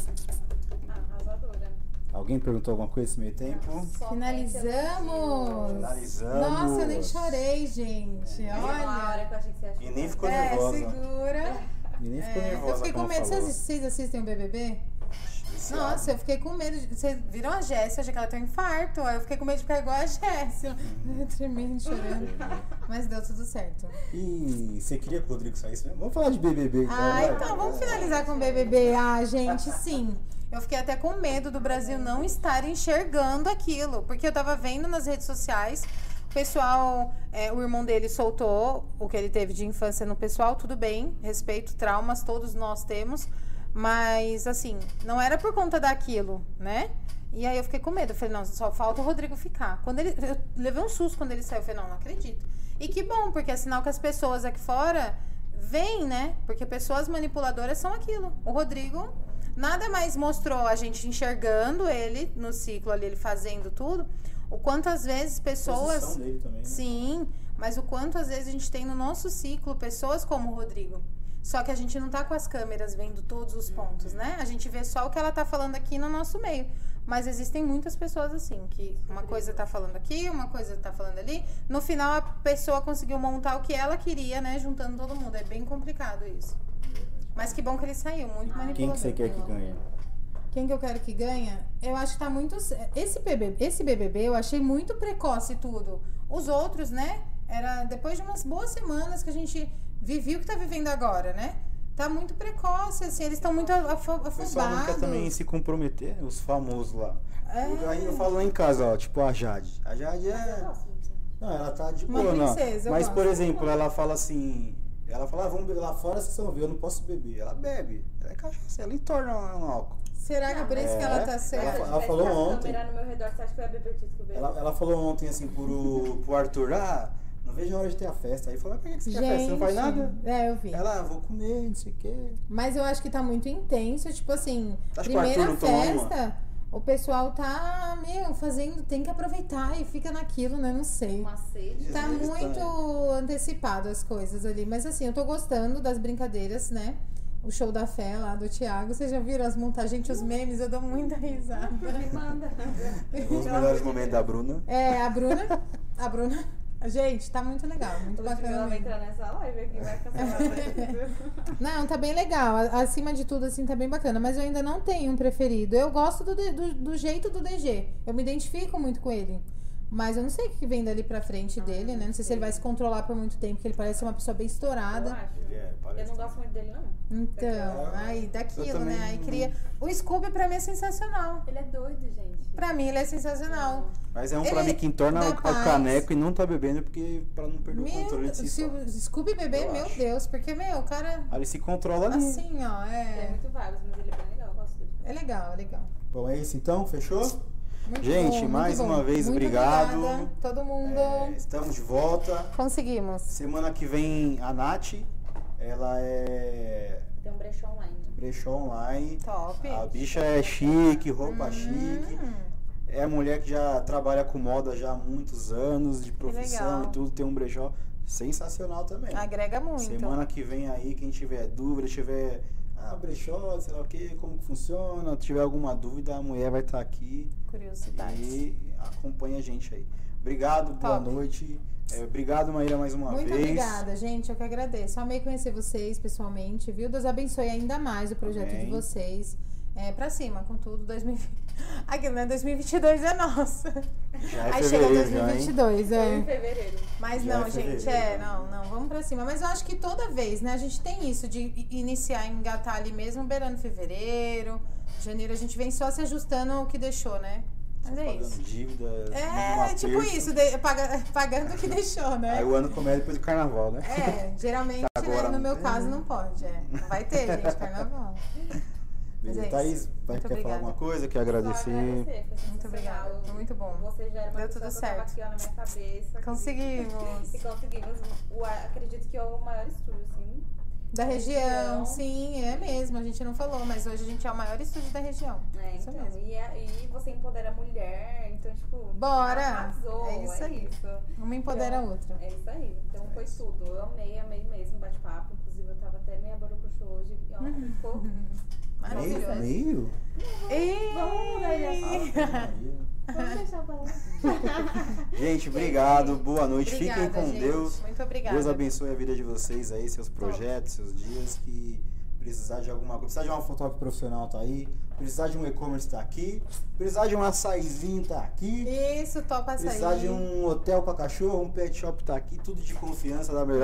Arrasadora. Alguém perguntou alguma coisa nesse meio tempo? Somente Finalizamos. Finalizamos. Nossa, eu nem chorei, gente. hora Olha. que eu achei que você ia E nem ficou É, nervosa. segura. E nem ficou É, nervosa. eu fiquei com medo. vocês assistem o BBB? Nossa, eu fiquei com medo. De... Vocês viram a Jéssica? Achei que ela tem um infarto. Aí eu fiquei com medo de ficar igual a Jéssica. [laughs] Tremendo, chorando. Mas deu tudo certo. E você queria que o Rodrigo saísse mesmo? Vamos falar de BBB então. Ah, vai. então vamos finalizar com o BBB. Ah, gente, sim. Eu fiquei até com medo do Brasil não estar enxergando aquilo, porque eu tava vendo nas redes sociais, o pessoal, é, o irmão dele soltou o que ele teve de infância no pessoal, tudo bem, respeito, traumas, todos nós temos, mas assim, não era por conta daquilo, né? E aí eu fiquei com medo, eu falei, não, só falta o Rodrigo ficar. Quando ele, eu levei um susto quando ele saiu, eu falei, não, não acredito. E que bom, porque é sinal que as pessoas aqui fora veem, né? Porque pessoas manipuladoras são aquilo. O Rodrigo nada mais mostrou a gente enxergando ele no ciclo ali, ele fazendo tudo, o quanto às vezes pessoas. dele também, né? Sim, mas o quanto às vezes a gente tem no nosso ciclo pessoas como o Rodrigo. Só que a gente não tá com as câmeras vendo todos os pontos, né? A gente vê só o que ela tá falando aqui no nosso meio. Mas existem muitas pessoas assim, que uma coisa tá falando aqui, uma coisa tá falando ali. No final a pessoa conseguiu montar o que ela queria, né? Juntando todo mundo. É bem complicado isso. Mas que bom que ele saiu, muito manipulador. Quem que você quer que ganhe? Quem que eu quero que ganha? Eu acho que tá muito. Esse BBB, esse BBB eu achei muito precoce tudo. Os outros, né? Era depois de umas boas semanas que a gente vivia o que tá vivendo agora, né? Tá muito precoce, assim, eles estão muito afo- O pessoal não quer afobados. também se comprometer, os famosos lá. É. Eu, aí eu falo lá em casa, ó, tipo a Jade. A Jade é. disso. Não, ela tá de Uma boa, não. Mas, gosto. por exemplo, ela fala assim. Ela fala, ah, vamos beber lá fora, vocês vão ver, eu não posso beber. Ela bebe. Ela é cachaça, ela entorna um álcool. Será que é por isso que ela tá É. Eu certa? Ela tivesse falou ontem. câmera no meu redor, você acha que eu ia beber disso que eu bebo? Ela, ela falou ontem assim pro, pro Arthur, ah, não vejo a hora de ter a festa. Aí falou, mas por que que você quer festa? Você não faz nada? É, eu vi. Ela, ah, vou comer, não sei o quê. Mas eu acho que tá muito intenso, tipo assim, Acho que o primeira Arthur não toma uma? festa, o pessoal tá, meu, fazendo, tem que aproveitar e fica naquilo, né? Não sei. Uma sede. Tá Eles muito antecipado as coisas ali. Mas assim, eu tô gostando das brincadeiras, né? O show da fé lá do Thiago. Vocês já viram as montagens, gente, os memes? Eu dou muita risada. [laughs] Me manda. Os melhores momentos da Bruna. É, a Bruna. A Bruna. Gente, tá muito legal, muito Ela bacana. vai mesmo. entrar nessa live aqui, vai cancelar. [laughs] Não, tá bem legal. Acima de tudo, assim, tá bem bacana. Mas eu ainda não tenho um preferido. Eu gosto do, do, do jeito do DG. Eu me identifico muito com ele. Mas eu não sei o que vem dali pra frente Ah, dele, né? Não sei se ele vai se controlar por muito tempo, porque ele parece ser uma pessoa bem Eu estourada. acho. Ele é, parece. Eu não gosto muito dele, não. Então, aí Eu daquilo, né? Aí cria. O Scooby pra mim é sensacional. Ele é doido, gente. Pra mim ele é sensacional. Mas é um Ele pra mim que entorna o, caneco e não tá bebendo porque pra não perder o controle Meu, de si se o Scooby beber, Eu meu acho. Deus, porque, meu, o cara. Aí ele se controla ali. Assim, ó, Ele é é. muito vagos, mas ele é bem legal. Eu gosto dele. É legal, é legal. Bom, é isso então? Fechou? Muito Gente, bom, mais bom. uma vez, Muito obrigado. obrigada, todo mundo. É, estamos de volta. Conseguimos. Semana que vem a Nath, ela é Tem um brechó online. brechó online. Top. A bicha é chique, roupa Hum, chique. É mulher que já trabalha com moda já há muitos anos de profissão e tudo, tem um brechó sensacional também. Agrega muito. Semana que vem aí, quem tiver dúvida, tiver ah, brechó, sei lá o que, como que funciona, tiver alguma dúvida, a mulher vai estar aqui Curiosidades. e acompanha a gente aí. Obrigado, boa Top. noite. É, obrigado, Maíra, mais uma Muito vez. obrigada, gente. Eu que agradeço. Amei conhecer vocês pessoalmente, viu? Deus abençoe ainda mais o projeto Amém. de vocês. É, pra cima, com tudo. 2020. [laughs] Aqui, né? 2022 é nosso. Já é Aí chega fevereiro, já, hein? 2022, Foi em é. fevereiro. Mas Já não, é gente, fevereiro, é, né? não, não, vamos pra cima. Mas eu acho que toda vez, né, a gente tem isso de iniciar, engatar ali mesmo, beirando fevereiro, janeiro, a gente vem só se ajustando o que deixou, né? Mas é Pagando isso. dívida. um É, tipo isso, de- paga- [laughs] pagando o que deixou, né? Aí o ano começa depois do carnaval, né? É, geralmente, Agora né, no meu tem, caso, não pode, é. Não vai ter, gente, [laughs] carnaval. Mas Beleza. é Thaís, isso. vai, Muito quer falar alguma coisa? Quer agradecer? agradecer, foi Muito obrigada, foi muito bom. Você já era uma Deu tudo que eu tava certo. aqui ó, na minha cabeça. Conseguimos. [laughs] E conseguimos. O, acredito que é o maior estúdio, sim. Da região, região. sim, é mesmo. A gente não falou, mas hoje a gente é o maior estúdio da região. É, Isso então. mesmo. E, é- e você empodera a mulher, então, tipo. Bora! Arrasou, É isso aí. isso. Uma empodera a outra. É isso aí. Então É foi tudo. Eu amei, amei mesmo o bate-papo. Inclusive, eu tava até meia borocochô hoje. E, ó, Uhum. ficou. [laughs] Meio? Maravilhoso. Meio? Ei! Vamos mudar de assunto. Gente, obrigado. Boa noite. Obrigada, Fiquem com gente. Deus. Muito obrigada. Deus abençoe a vida de vocês aí, seus projetos, seus dias. Que precisar de alguma coisa, precisar de uma fotógrafa profissional, tá aí. Precisar de um e-commerce, tá aqui. Precisar de um açaizinho, tá aqui. Isso, topa açaí. Precisar de um hotel pra cachorro, um pet shop, tá aqui. Tudo de confiança da melhor